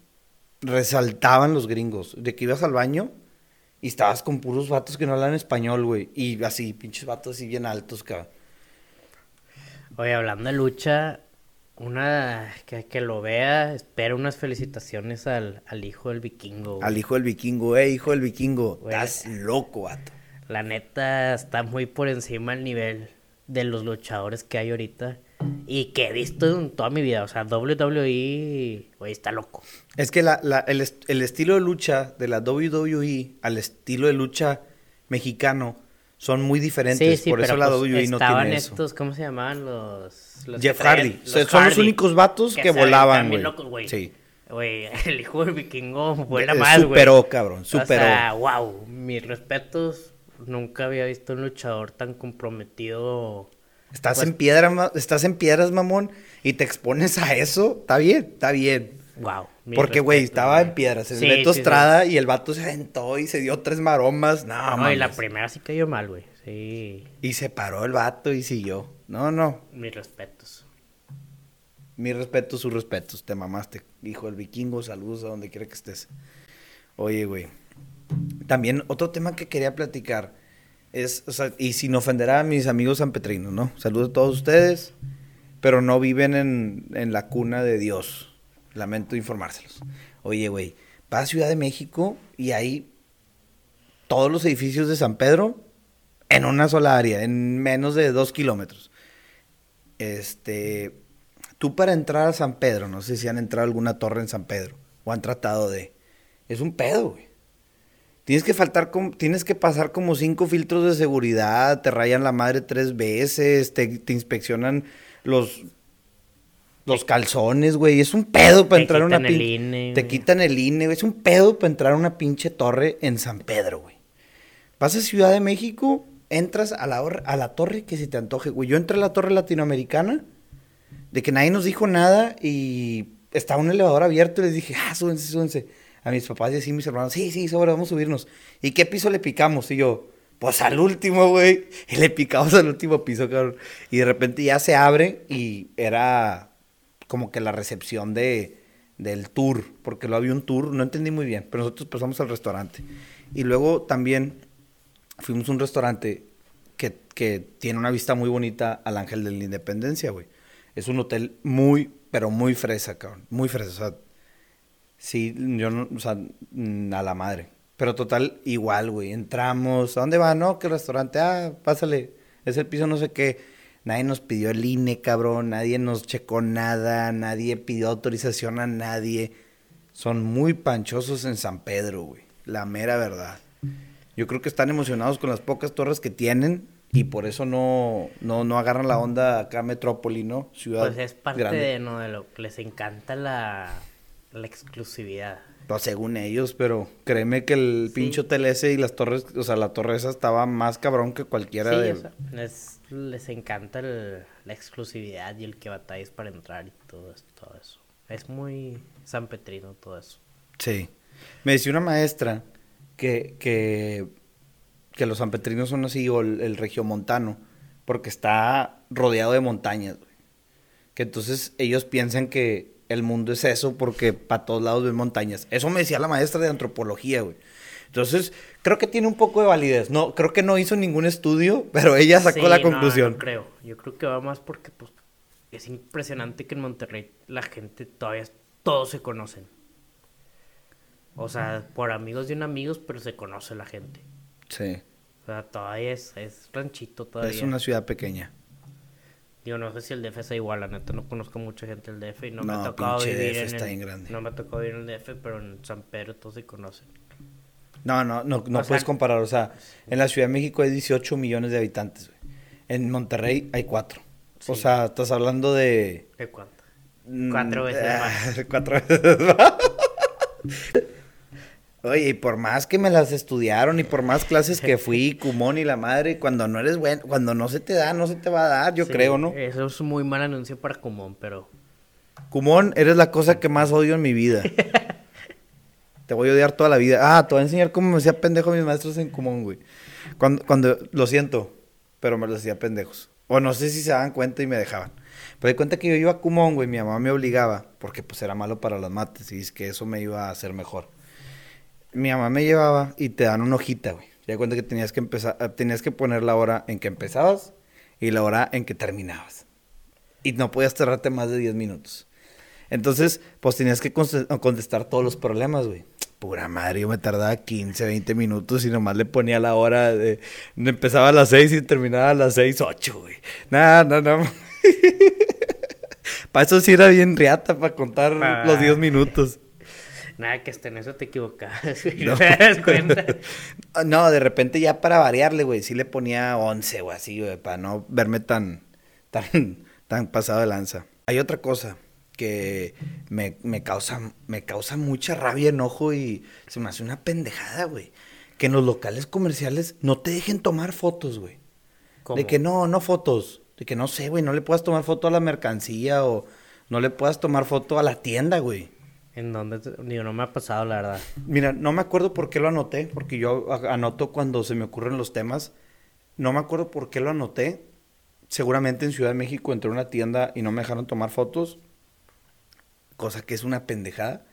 resaltaban los gringos. De que ibas al baño y estabas con puros vatos que no hablan español, güey. Y así, pinches vatos así bien altos, cabrón. Oye, hablando de lucha, una que, que lo vea, espera unas felicitaciones al, hijo del vikingo. Al hijo del vikingo, eh, hijo del vikingo. Estás loco, vato. La neta está muy por encima el nivel de los luchadores que hay ahorita y que he visto en toda mi vida. O sea, WWE, güey, está loco. Es que la, la, el, el, estilo de lucha de la WWE al estilo de lucha mexicano son muy diferentes. Sí, sí, por eso la pues, WWE no tiene estos, ¿cómo se llamaban? Los, Jeff Hardy. son los únicos vatos que, volaban, güey. Sí. Güey, el hijo del vikingo vuela más, güey. Superó, cabrón, superó. O sea, wow, mis respetos. Nunca había visto un luchador tan comprometido Estás pues en piedra, estás en piedras, mamón, y te expones a eso, está bien, está bien. Wow. Porque, güey, estaba en piedras. En sí, Estrada y el vato se aventó y se dio tres maromas. No, no y la primera sí cayó mal, güey. Sí. Y se paró el vato y siguió. No, no. Mis respetos. Mis respetos, sus respetos. Te mamaste, hijo del vikingo. Saludos a donde quiera que estés. Oye, güey. También otro tema que quería platicar y sin ofender a mis amigos sanpetrinos, ¿no? Saludos a todos ustedes, pero no viven en, en la cuna de Dios. Lamento informárselos. Oye, güey, vas a Ciudad de México y hay todos los edificios de San Pedro en una sola área, en menos de dos kilómetros. Este, tú para entrar a San Pedro, no sé si han entrado a alguna torre en San Pedro o han tratado de, es un pedo, güey. Tienes que faltar, tienes que pasar como cinco filtros de seguridad, te rayan la madre tres veces, te, inspeccionan los los calzones, güey. Es un pedo para entrar a una pinche. Te quitan el INE, güey. Es un pedo para entrar a una pinche torre en San Pedro, güey. Vas a Ciudad de México, entras a la, a la torre que se te antoje, güey. Yo entré a la torre latinoamericana, de que nadie nos dijo nada y estaba un elevador abierto y les dije, ah, súbense, súbense a mis papás y así mis hermanos, sí, sí, sobre, vamos a subirnos. ¿Y qué piso le picamos? Y yo, pues al último, güey. Y le picamos al último piso, cabrón. Y de repente ya se abre y era como que la recepción de, del tour, porque lo había un tour, no entendí muy bien, pero nosotros pasamos al restaurante. Y luego también fuimos a un restaurante que, que tiene una vista muy bonita al Ángel de la Independencia, güey. Es un hotel muy, pero muy fresa, cabrón. Muy fresa. O sea, Sí, yo no, o sea, mm, a la madre. Pero total, igual, güey. Entramos, ¿a dónde va? No, ¿qué restaurante? Ah, pásale. Es el piso no sé qué. Nadie nos pidió el INE, cabrón. Nadie nos checó nada. Nadie pidió autorización a nadie. Son muy panchosos en San Pedro, güey. La mera verdad. Yo creo que están emocionados con las pocas torres que tienen y por eso no, no, no agarran la onda acá Metrópoli, ¿no? Ciudad Pues es parte de, ¿no? de lo que les encanta la, la exclusividad. Pues según ellos, pero créeme que el pincho TLS y las torres, o sea, la torre esa estaba más cabrón que cualquiera de... les, les encanta la exclusividad y el que batalles para entrar y todo, todo eso. Es muy San Petrino todo eso. Sí. Me decía una maestra que, que, que los sanpetrinos son así, o el, el regiomontano, porque está rodeado de montañas, Que entonces ellos piensan que el mundo es eso porque para todos lados ven montañas. Eso me decía la maestra de antropología, güey. Entonces, creo que tiene un poco de validez. No, creo que no hizo ningún estudio, pero ella sacó la conclusión. No, creo. Yo creo que va más porque pues es impresionante que en Monterrey la gente todavía todos se conocen. O sea, por amigos de un amigos, pero se conoce la gente. Sí. O sea, todavía es, es ranchito todavía. Es una ciudad pequeña. Digo, no sé si el DF es igual, la neta no conozco mucha gente del DF y no, me ha tocado vivir en el, grande. No me ha tocado vivir en el DF, pero en San Pedro todos se conocen. No, no, no, no puedes comparar, o sea, en la Ciudad de México hay 18 millones de habitantes, güey. En Monterrey hay 4. O sea, estás hablando de... ¿De cuánto? Mm, cuatro veces más. Cuatro veces más. Oye, y por más que me las estudiaron y por más clases que fui, Cumón y la madre, cuando no eres bueno, cuando no se te da, no se te va a dar, yo creo, ¿no? Eso es un muy mal anuncio para Cumón, pero... Cumón, eres la cosa que más odio en mi vida. te voy a odiar toda la vida. Ah, te voy a enseñar cómo me hacía pendejo mis maestros en Cumón, güey. Cuando, cuando, lo siento, pero me los hacía pendejos. O no sé si se daban cuenta y me dejaban. Pero de cuenta que yo iba a Cumón, güey, mi mamá me obligaba, porque pues era malo para las mates y es que eso me iba a hacer mejor mi mamá me llevaba y te dan una hojita, güey. Ya cuenta que tenías que empezar, eh, tenías que poner la hora en que empezabas y la hora en que terminabas. Y no podías cerrarte más de 10 minutos. Entonces, pues tenías que contestar todos los problemas, güey. Pura madre, yo me tardaba 15, 20 minutos y nomás le ponía la hora de... Empezaba a las 6 y terminaba a las 6, 8, güey. Nada, no, no. para eso sí era bien riata, para contar los 10 minutos. Nada, que hasta en eso te equivocas. No. te das cuenta. no, de repente ya para variarle, güey, sí le ponía 11 o así, güey, para no verme tan, tan, tan pasado de lanza. Hay otra cosa que me, me, causa, me causa mucha rabia, enojo y se me hace una pendejada, güey. Que en los locales comerciales no te dejen tomar fotos, güey. De que no, no fotos. De que no sé, güey, no le puedas tomar foto a la mercancía o no le puedas tomar foto a la tienda, güey. ¿En dónde? Digo, no me ha pasado, la verdad. Mira, no me acuerdo por qué lo anoté, porque yo anoto cuando se me ocurren los temas. No me acuerdo por qué lo anoté. Seguramente en Ciudad de México entré a una tienda y no me dejaron tomar fotos. Cosa que es una pendejada.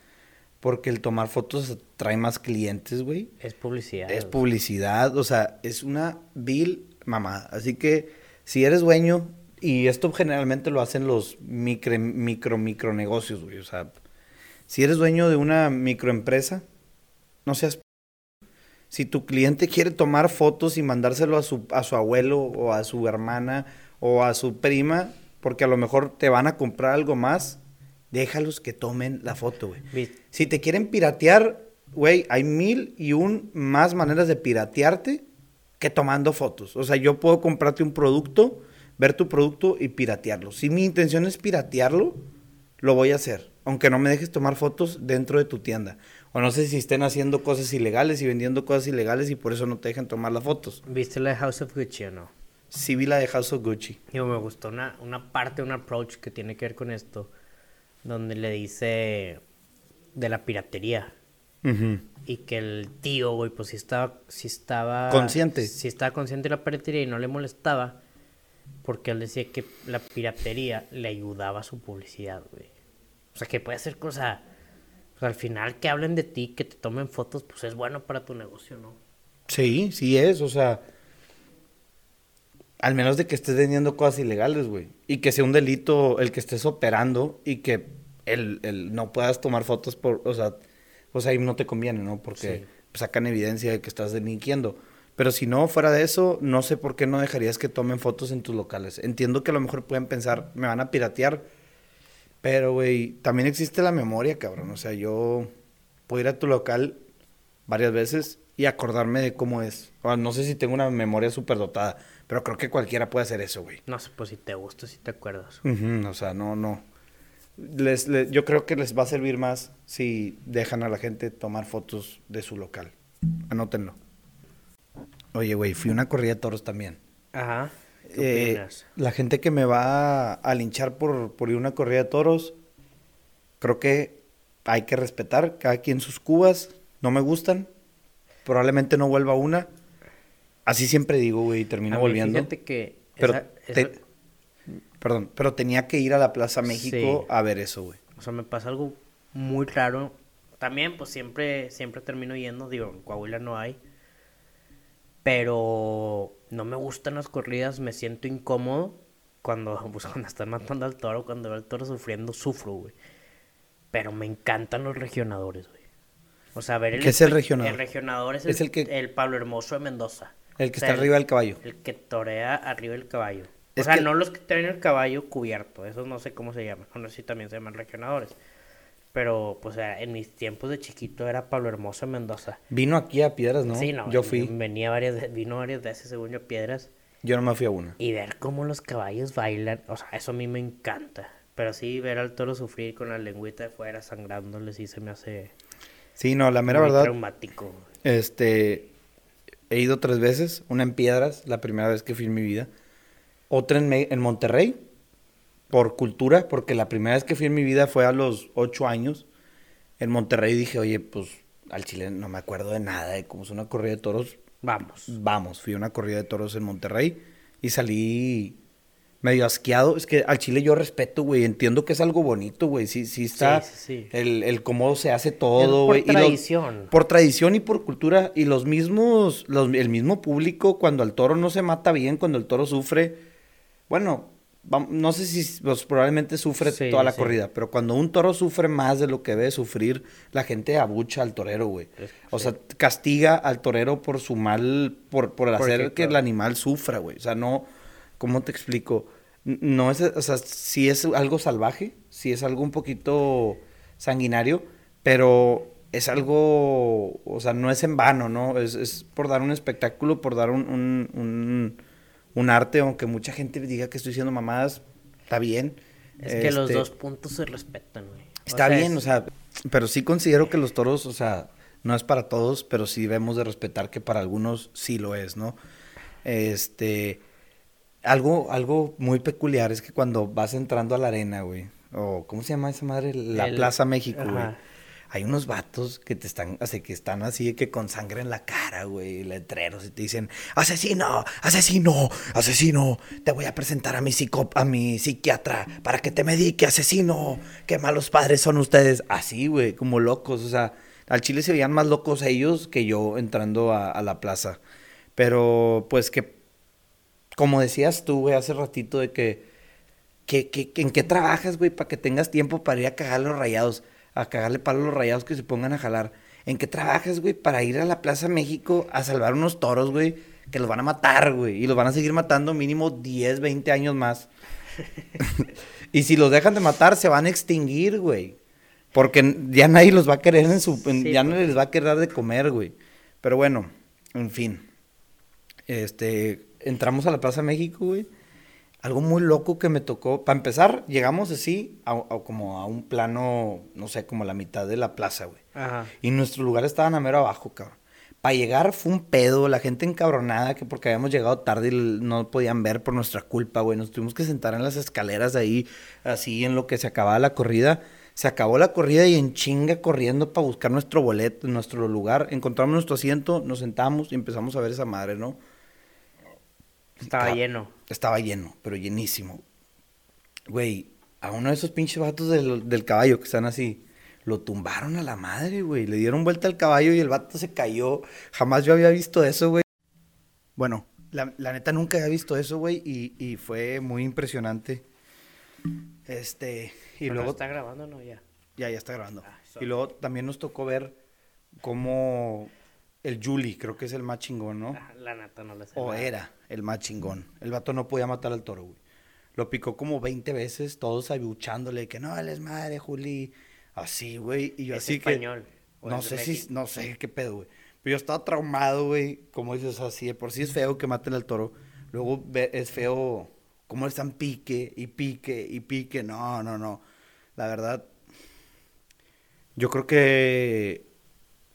Porque el tomar fotos trae más clientes, güey. Es publicidad. Es publicidad, o sea, es una vil mamada. Así que si eres dueño, y esto generalmente lo hacen los micro, micro, micro negocios, güey. O sea, si eres dueño de una microempresa, no seas... Si tu cliente quiere tomar fotos y mandárselo a su, a su abuelo o a su hermana o a su prima, porque a lo mejor te van a comprar algo más, déjalos que tomen la foto, güey. Si te quieren piratear, güey, hay mil y un más maneras de piratearte que tomando fotos. O sea, yo puedo comprarte un producto, ver tu producto y piratearlo. Si mi intención es piratearlo, lo voy a hacer aunque no me dejes tomar fotos dentro de tu tienda. O no sé si estén haciendo cosas ilegales y vendiendo cosas ilegales y por eso no te dejan tomar las fotos. ¿Viste la de House of Gucci o no? Sí vi la de House of Gucci. Yo me gustó una, una parte, un approach que tiene que ver con esto, donde le dice de la piratería. Y que el tío, güey, pues si estaba, si estaba... Consciente. Si estaba consciente de la piratería y no le molestaba, porque él decía que la piratería le ayudaba a su publicidad, güey. O sea, que puede ser cosa. Pues al final que hablen de ti, que te tomen fotos, pues es bueno para tu negocio, ¿no? Sí, sí es, o sea. Al menos de que estés vendiendo cosas ilegales, güey. Y que sea un delito el que estés operando y que el, el no puedas tomar fotos por. O sea, pues ahí no te conviene, ¿no? Porque sacan evidencia de que estás delinquiendo. Pero si no, fuera de eso, no sé por qué no dejarías que tomen fotos en tus locales. Entiendo que a lo mejor pueden pensar, me van a piratear pero, güey, también existe la memoria, cabrón. O sea, yo puedo ir a tu local varias veces y acordarme de cómo es. O, no sé si tengo una memoria súper dotada, pero creo que cualquiera puede hacer eso, güey. No sé, pues si te gusta, si te acuerdas. O sea, no, no. Les, les- yo creo que les va a servir más si dejan a la gente tomar fotos de su local. Anótenlo. Oye, güey, fui a una corrida de toros también. Ajá. ¿Qué Eh, la gente que me va a, linchar por, por ir a una corrida de toros, creo que hay que respetar cada quien sus cubas. No me gustan. Probablemente no vuelva una. Así siempre digo, güey, y termino A volviendo. Fíjate que... Pero esa- te- esa- Perdón, pero tenía que ir a la Plaza México Sí. a ver eso, güey. O sea, me pasa algo muy raro. También, pues siempre, siempre termino yendo. Digo, en Coahuila no hay. Pero no me gustan las corridas, me siento incómodo cuando, pues, cuando están matando al toro, cuando veo al toro sufriendo, sufro, güey. Pero me encantan los regionadores, güey. O sea, ver el... ¿Qué es el regionador? El regionador es, Es el, que- el Pablo Hermoso de Mendoza. El que O sea, está arriba del caballo. El que torea arriba del caballo. O sea, que- no los que traen el caballo cubierto, esos no sé cómo se llaman, o no sé si también se llaman regionadores. Pero, pues, en mis tiempos de chiquito era Pablo Hermoso Mendoza. Vino aquí a Piedras, ¿no? Sí, no, Yo fui. Venía varias, vino varias veces, según yo, a Piedras. Yo no me fui a una. Y ver cómo los caballos bailan, o sea, eso a mí me encanta. Pero sí, ver al toro sufrir con la lengüita de fuera sangrándole, sí se me hace Sí, no, la mera muy verdad, traumático. este, he ido tres veces. Una en Piedras, la primera vez que fui en mi vida. Otra en, en Monterrey, por cultura, porque la primera vez que fui en mi vida fue a los ocho años. En Monterrey dije, oye, pues al chile no me acuerdo de nada, de cómo es una corrida de toros. Vamos. Vamos, fui a una corrida de toros en Monterrey y salí medio asqueado. Es que al chile yo respeto, güey. Entiendo que es algo bonito, güey. Sí, sí está Sí. El, el cómo se hace todo, por güey. y los- tradición. por tradición y por cultura. Y los mismos, los- el mismo público, cuando el toro no se mata bien, cuando el toro sufre. Bueno, no sé si pues, probablemente sufre Sí, toda la sí. corrida, pero cuando un toro sufre más de lo que debe sufrir, la gente abucha al torero, güey. Es- O sí. sea, castiga al torero por su mal, por, por Porque, hacer que el animal sufra, güey. O sea, no, ¿cómo te explico? No es, o sea, sí es algo salvaje, sí es algo un poquito sanguinario, pero es algo, o sea, no es en vano, ¿no? Es, es por dar un espectáculo, por dar un, un, un, un arte, aunque mucha gente diga que estoy diciendo mamadas, está bien. Es que los Este, dos puntos se respetan, güey. O Está sea, bien, es- o sea, pero sí considero que los toros, o sea, no es para todos, pero sí debemos de respetar que para algunos sí lo es, ¿no? Este, algo, algo muy peculiar es que cuando vas entrando a la arena, güey, o ¿cómo se llama esa madre? La El- Plaza México, güey. Hay unos vatos que te están, así que están así que con sangre en la cara, güey, letreros y te dicen, asesino, asesino, asesino, te voy a presentar a mi psico, a mi psiquiatra para que te medique, asesino, qué malos padres son ustedes. Así, güey, como locos, o sea, al chile se veían más locos ellos que yo entrando a, la plaza. Pero, pues que, como decías tú, güey, hace ratito de que, que- que ¿en qué trabajas, güey, para que tengas tiempo para ir a cagar los rayados? A cagarle palo a los rayados que se pongan a jalar. ¿En qué trabajas, güey, para ir a la Plaza México a salvar unos toros, güey, que los van a matar, güey? Y los van a seguir matando mínimo 10, 20 años más. y si los dejan de matar, se van a extinguir, güey. Porque ya nadie los va a querer en su... en- Sí, ya nadie les va a querer de comer, güey. Pero bueno, en fin. Este, entramos a la Plaza México, güey. Algo muy loco que me tocó. Para empezar, llegamos así, a, a como a un plano, no sé, como la mitad de la plaza, güey. Ajá. Y nuestros lugares estaban a mero abajo, cabrón. Para llegar fue un pedo, la gente encabronada, que porque habíamos llegado tarde y no podían ver por nuestra culpa, güey. Nos tuvimos que sentar en las escaleras ahí, así en lo que se acababa la corrida. Se acabó la corrida y en chinga corriendo para buscar nuestro boleto, nuestro lugar. Encontramos nuestro asiento, nos sentamos y empezamos a ver esa madre, ¿no? Estaba lleno. Estaba lleno, pero llenísimo. Güey, a uno de esos pinches vatos del, del caballo que están así, lo tumbaron a la madre, güey. Le dieron vuelta al caballo y el vato se cayó. Jamás yo había visto eso, güey. Bueno, la, la neta nunca había visto eso, güey, y, y fue muy impresionante. Este, y Pero luego... está grabando, ¿no? Ya. Ya, ya está grabando. Ah, y luego también nos tocó ver cómo el Juli, creo que es el más chingón, ¿no? Ah, La nata no le sé. O era el más chingón. El vato no podía matar al toro, güey. Lo picó como 20 veces, todos abuchándole que no, él es madre, Juli. Así, güey. Y yo Es así español. ¿O No sé si, no sé qué pedo, güey. Pero yo estaba traumado, güey. Como dices, así de por sí es feo que maten al toro. Luego es feo cómo están pique y pique y pique. No, no, no. La verdad, yo creo que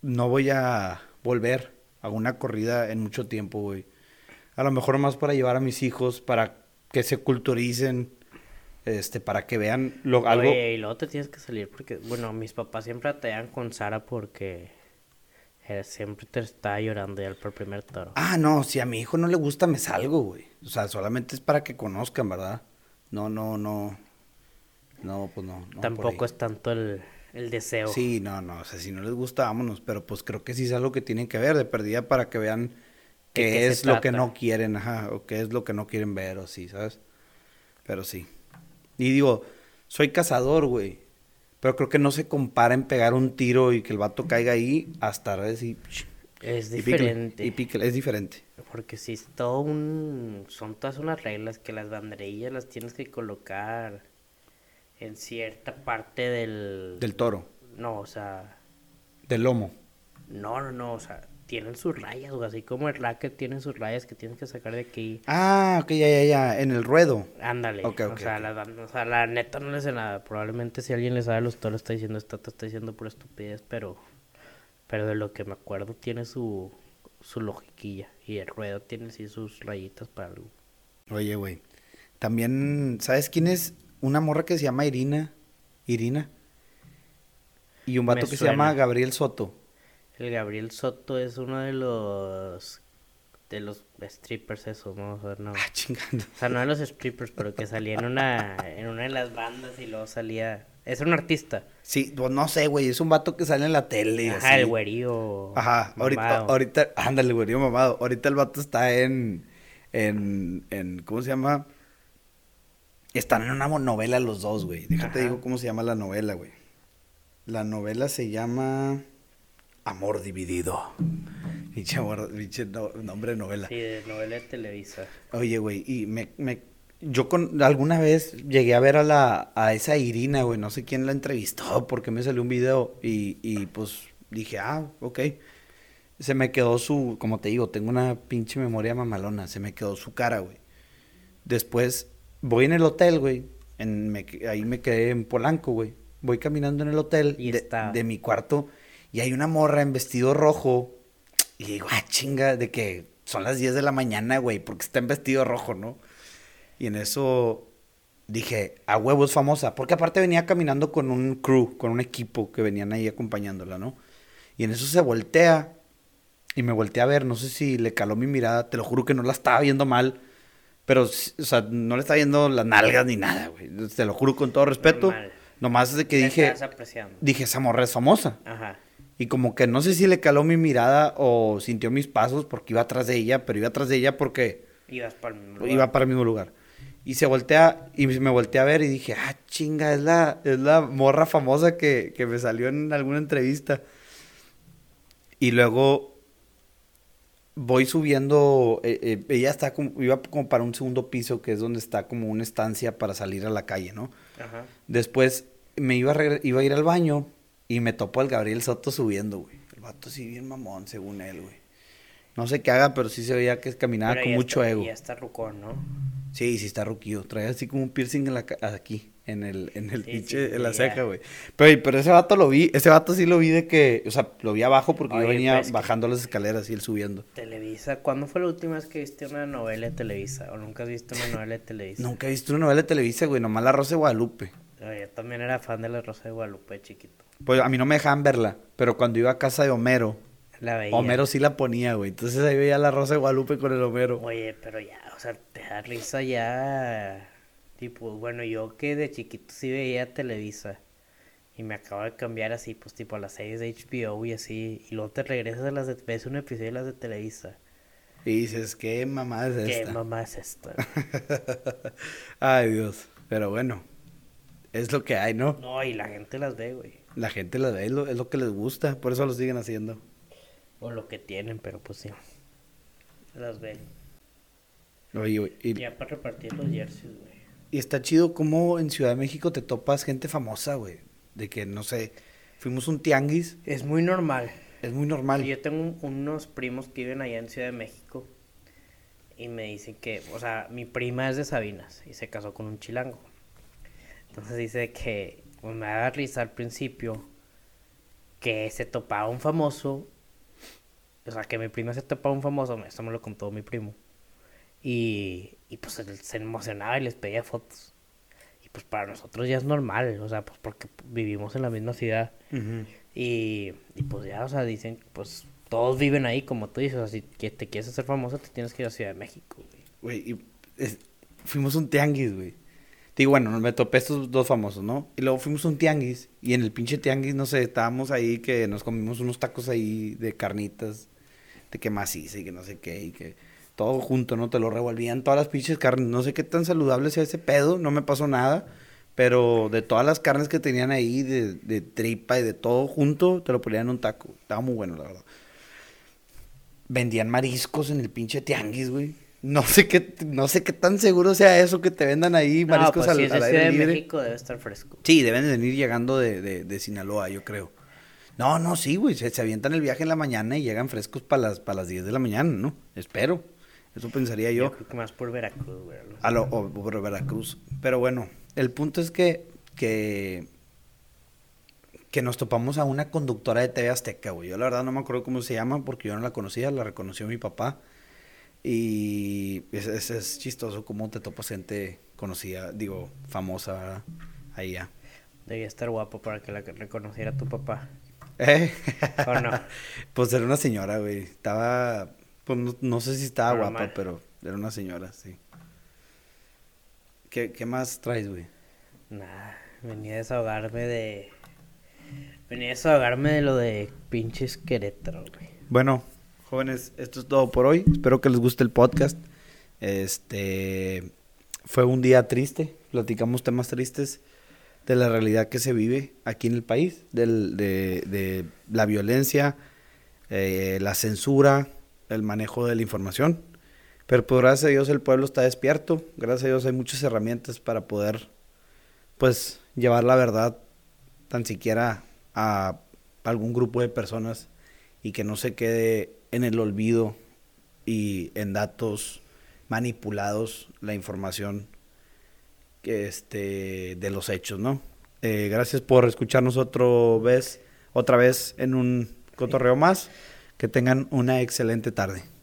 no voy a volver a una corrida en mucho tiempo, güey. A lo mejor más para llevar a mis hijos, para que se culturicen, este, para que vean lo, algo. Oye, y luego te tienes que salir porque, bueno, mis papás siempre batallan con Sara porque eh, siempre te está llorando ya por primer toro. Ah, no, si a mi hijo no le gusta, me salgo, güey. O sea, solamente es para que conozcan, ¿verdad? No, no, no. No, pues no. Tampoco es tanto el, el deseo. Sí, no, no. O sea, si no les gusta, vámonos. Pero pues creo que sí es algo que tienen que ver de perdida para que vean ¿De qué es lo que no quieren, ajá. O qué es lo que no quieren ver, o sí, ¿sabes? Pero sí. Y digo, soy cazador, güey. Pero creo que no se compara en pegar un tiro y que el vato caiga ahí hasta así. Es diferente. Y píquele, es diferente. Porque si es todo un... Son todas unas reglas que las banderillas las tienes que colocar en cierta parte del... Del toro, No, o sea... del lomo. No, no, no, o sea, tienen sus rayas, o así como el racket tiene sus rayas que tienes que sacar de aquí. Ah, ok, ya, ya, ya. En el ruedo. Ándale. Ok, o, ok, sea, ok. La, o sea, la neta no le sé nada. Probablemente si alguien le sabe los toros está diciendo esto, te está diciendo pura estupidez, pero... Pero de lo que me acuerdo tiene su... Su logiquilla. Y el ruedo tiene sí sus rayitas para algo. Oye, güey. También, ¿sabes quién es? Una morra que se llama Irina. Irina. Y un Me vato que se llama. Gabriel Soto. El Gabriel Soto es uno de los... De los strippers esos, vamos a ver, no. Ah, chingando. O sea, no de los strippers, pero que salía en una, en una de las bandas y luego salía... Es un artista. Sí, pues no sé, güey. Es un vato que sale en la tele. Ajá, así. el güerío. Ajá, ahorita, ahorita, ándale, güey, yo mamado. Ahorita el vato está en, en, en, ¿cómo se llama? Están en una novela los dos, güey. Déjate Ajá. digo cómo se llama la novela, güey. La novela se llama Amor Dividido. Pinche no- nombre de novela. Sí, de novela de Televisa. Oye, güey, y me, me, yo con, alguna vez llegué a ver a la, a esa Irina, güey, no sé quién la entrevistó, porque me salió un video y, y pues dije, ah, ok. Se me quedó su, como te digo, tengo una pinche memoria mamalona, se me quedó su cara, güey. Después voy en el hotel, güey, en, me, ahí me quedé en Polanco, güey. Voy caminando en el hotel Y de, está. de mi cuarto y hay una morra en vestido rojo y digo, ah, chinga, de que son las 10 de la mañana, güey, porque está en vestido rojo, ¿no? Y en eso dije, a huevo es famosa, porque aparte venía caminando con un crew, con un equipo que venían ahí acompañándola, ¿no? Y en eso se voltea y me volteé a ver, no sé si le caló mi mirada, te lo juro que no la estaba viendo mal, pero, o sea, no le estaba viendo las nalgas ni nada, güey, te lo juro con todo respeto, Normal. nomás de que Te dije, dije, esa morra es famosa. Ajá. Y como que no sé si le caló mi mirada o sintió mis pasos porque iba atrás de ella, pero iba atrás de ella porque Ibas para el mismo lugar. iba para el mismo lugar. Y se voltea, y me volteé a ver y dije, ah, chinga, es la, es la morra famosa que, que me salió en alguna entrevista. Y luego voy subiendo, eh, eh, ella está como, iba como para un segundo piso, que es donde está como una estancia para salir a la calle, ¿no? Ajá. Después me iba a, iba a ir al baño y me topo al Gabriel Soto subiendo, güey. El vato sí bien mamón, según él, güey. No sé qué haga, pero sí se veía que caminaba Pero con mucho está- ego. Ya está rucón, ¿no? Sí, sí está ruquillo. Trae así como un piercing en la aquí, en el, en el Sí, pinche, sí, en la ceja, güey. Pero, pero ese vato lo vi, ese vato sí lo vi de que, o sea, lo vi abajo porque yo venía pues, bajando las escaleras y él subiendo. Televisa. ¿Cuándo fue la última vez que viste una novela de Televisa? ¿O nunca has visto una novela de Televisa? Nunca he visto una novela de Televisa, güey, nomás La Rosa de Guadalupe. Oye, Yo también era fan de La Rosa de Guadalupe chiquito. Pues a mí no me dejaban verla, pero cuando iba a casa de Homero, La veía. Homero sí la ponía, güey. Entonces ahí veía La Rosa de Guadalupe con el Homero. Oye, pero ya, o sea, te da risa ya. Tipo, bueno, yo que de chiquito sí veía Televisa. Y me acabo de cambiar así, pues tipo a las series de HBO y así. Y luego te regresas a las de. ves un episodio de las de Televisa. Y dices, ¿qué mamá es ¿Qué esta? mamá es esta? Ay, Dios. Pero bueno, es lo que hay, ¿no? no, y la gente las ve, güey. La gente la ve, es lo, es lo que les gusta, por eso lo siguen haciendo. O lo que tienen, pero pues sí. Las ven. Oye, güey, y, Ya para repartir los jerseys, güey. Y está chido como en Ciudad de México te topas gente famosa, güey. De que, no sé, Fuimos un tianguis. Es muy normal. Es muy normal. Yo tengo unos primos que viven allá en Ciudad de México y me dicen que, o sea, mi prima es de Sabinas y se casó con un chilango. Entonces dice que pues, me da risa al principio que se topaba un famoso, o sea, que mi prima se topaba un famoso, esto me lo contó mi primo, y, y pues se emocionaba y les pedía fotos. Y pues para nosotros ya es normal, o sea, pues porque vivimos en la misma ciudad. y, y pues ya, o sea, dicen, pues todos viven ahí, como tú dices, o sea, si te quieres hacer famoso, te tienes que ir a Ciudad de México, güey. Güey, y fuimos un tianguis, güey. Digo, bueno, me topé estos dos famosos, ¿no? Y luego fuimos a un tianguis. Y en el pinche tianguis, no sé, estábamos ahí que nos comimos unos tacos ahí de carnitas. De que maciza y que no sé qué. Y que todo junto, ¿no? Te lo revolvían todas las pinches carnes. No sé qué tan saludable sea ese pedo. No me pasó nada. Pero de todas las carnes que tenían ahí, de, de tripa y de todo junto, te lo ponían en un taco. Estaba muy bueno, la verdad. Vendían mariscos en el pinche tianguis, güey. No sé qué, no sé qué tan seguro sea eso que te vendan ahí mariscos pues al, aire de México debe estar fresco. Sí, deben de venir llegando de, de, Sinaloa, yo creo. No, no, sí, güey, se, avientan el viaje en la mañana y llegan frescos para las, para las 10 de la mañana, ¿no? Espero. Eso pensaría yo. Yo creo que más por Veracruz, güey. A lo, o por Veracruz. Pero bueno, el punto es que, que, que nos topamos a una conductora de TV Azteca, güey. Yo la verdad no me acuerdo cómo se llama porque yo no la conocía, la reconoció mi papá. Y es, es, chistoso cómo te topas gente conocida, digo, famosa, ahí ya. Debía estar guapo para que la reconociera tu papá. ¿Eh? ¿O no? pues era una señora, güey. Estaba, pues no, sé si estaba guapa, pero era una señora, sí. ¿Qué, qué más traes, güey? Nada, venía a desahogarme de... Venía a desahogarme de lo de pinches Querétaro, güey. Bueno, Jóvenes, esto es todo por hoy. Espero que les guste el podcast. Este fue un día triste. Platicamos temas tristes de la realidad que se vive aquí en el país, del, de, la violencia, eh, la censura, el manejo de la información. Pero por pues, gracias a Dios el pueblo está despierto. Gracias a Dios hay muchas herramientas para poder, pues, llevar la verdad tan siquiera a algún grupo de personas y que no se quede en el olvido y en datos manipulados la información que este, de los hechos, ¿no? Eh, gracias por escucharnos otro vez, otra vez en un cotorreo más. Que tengan una excelente tarde.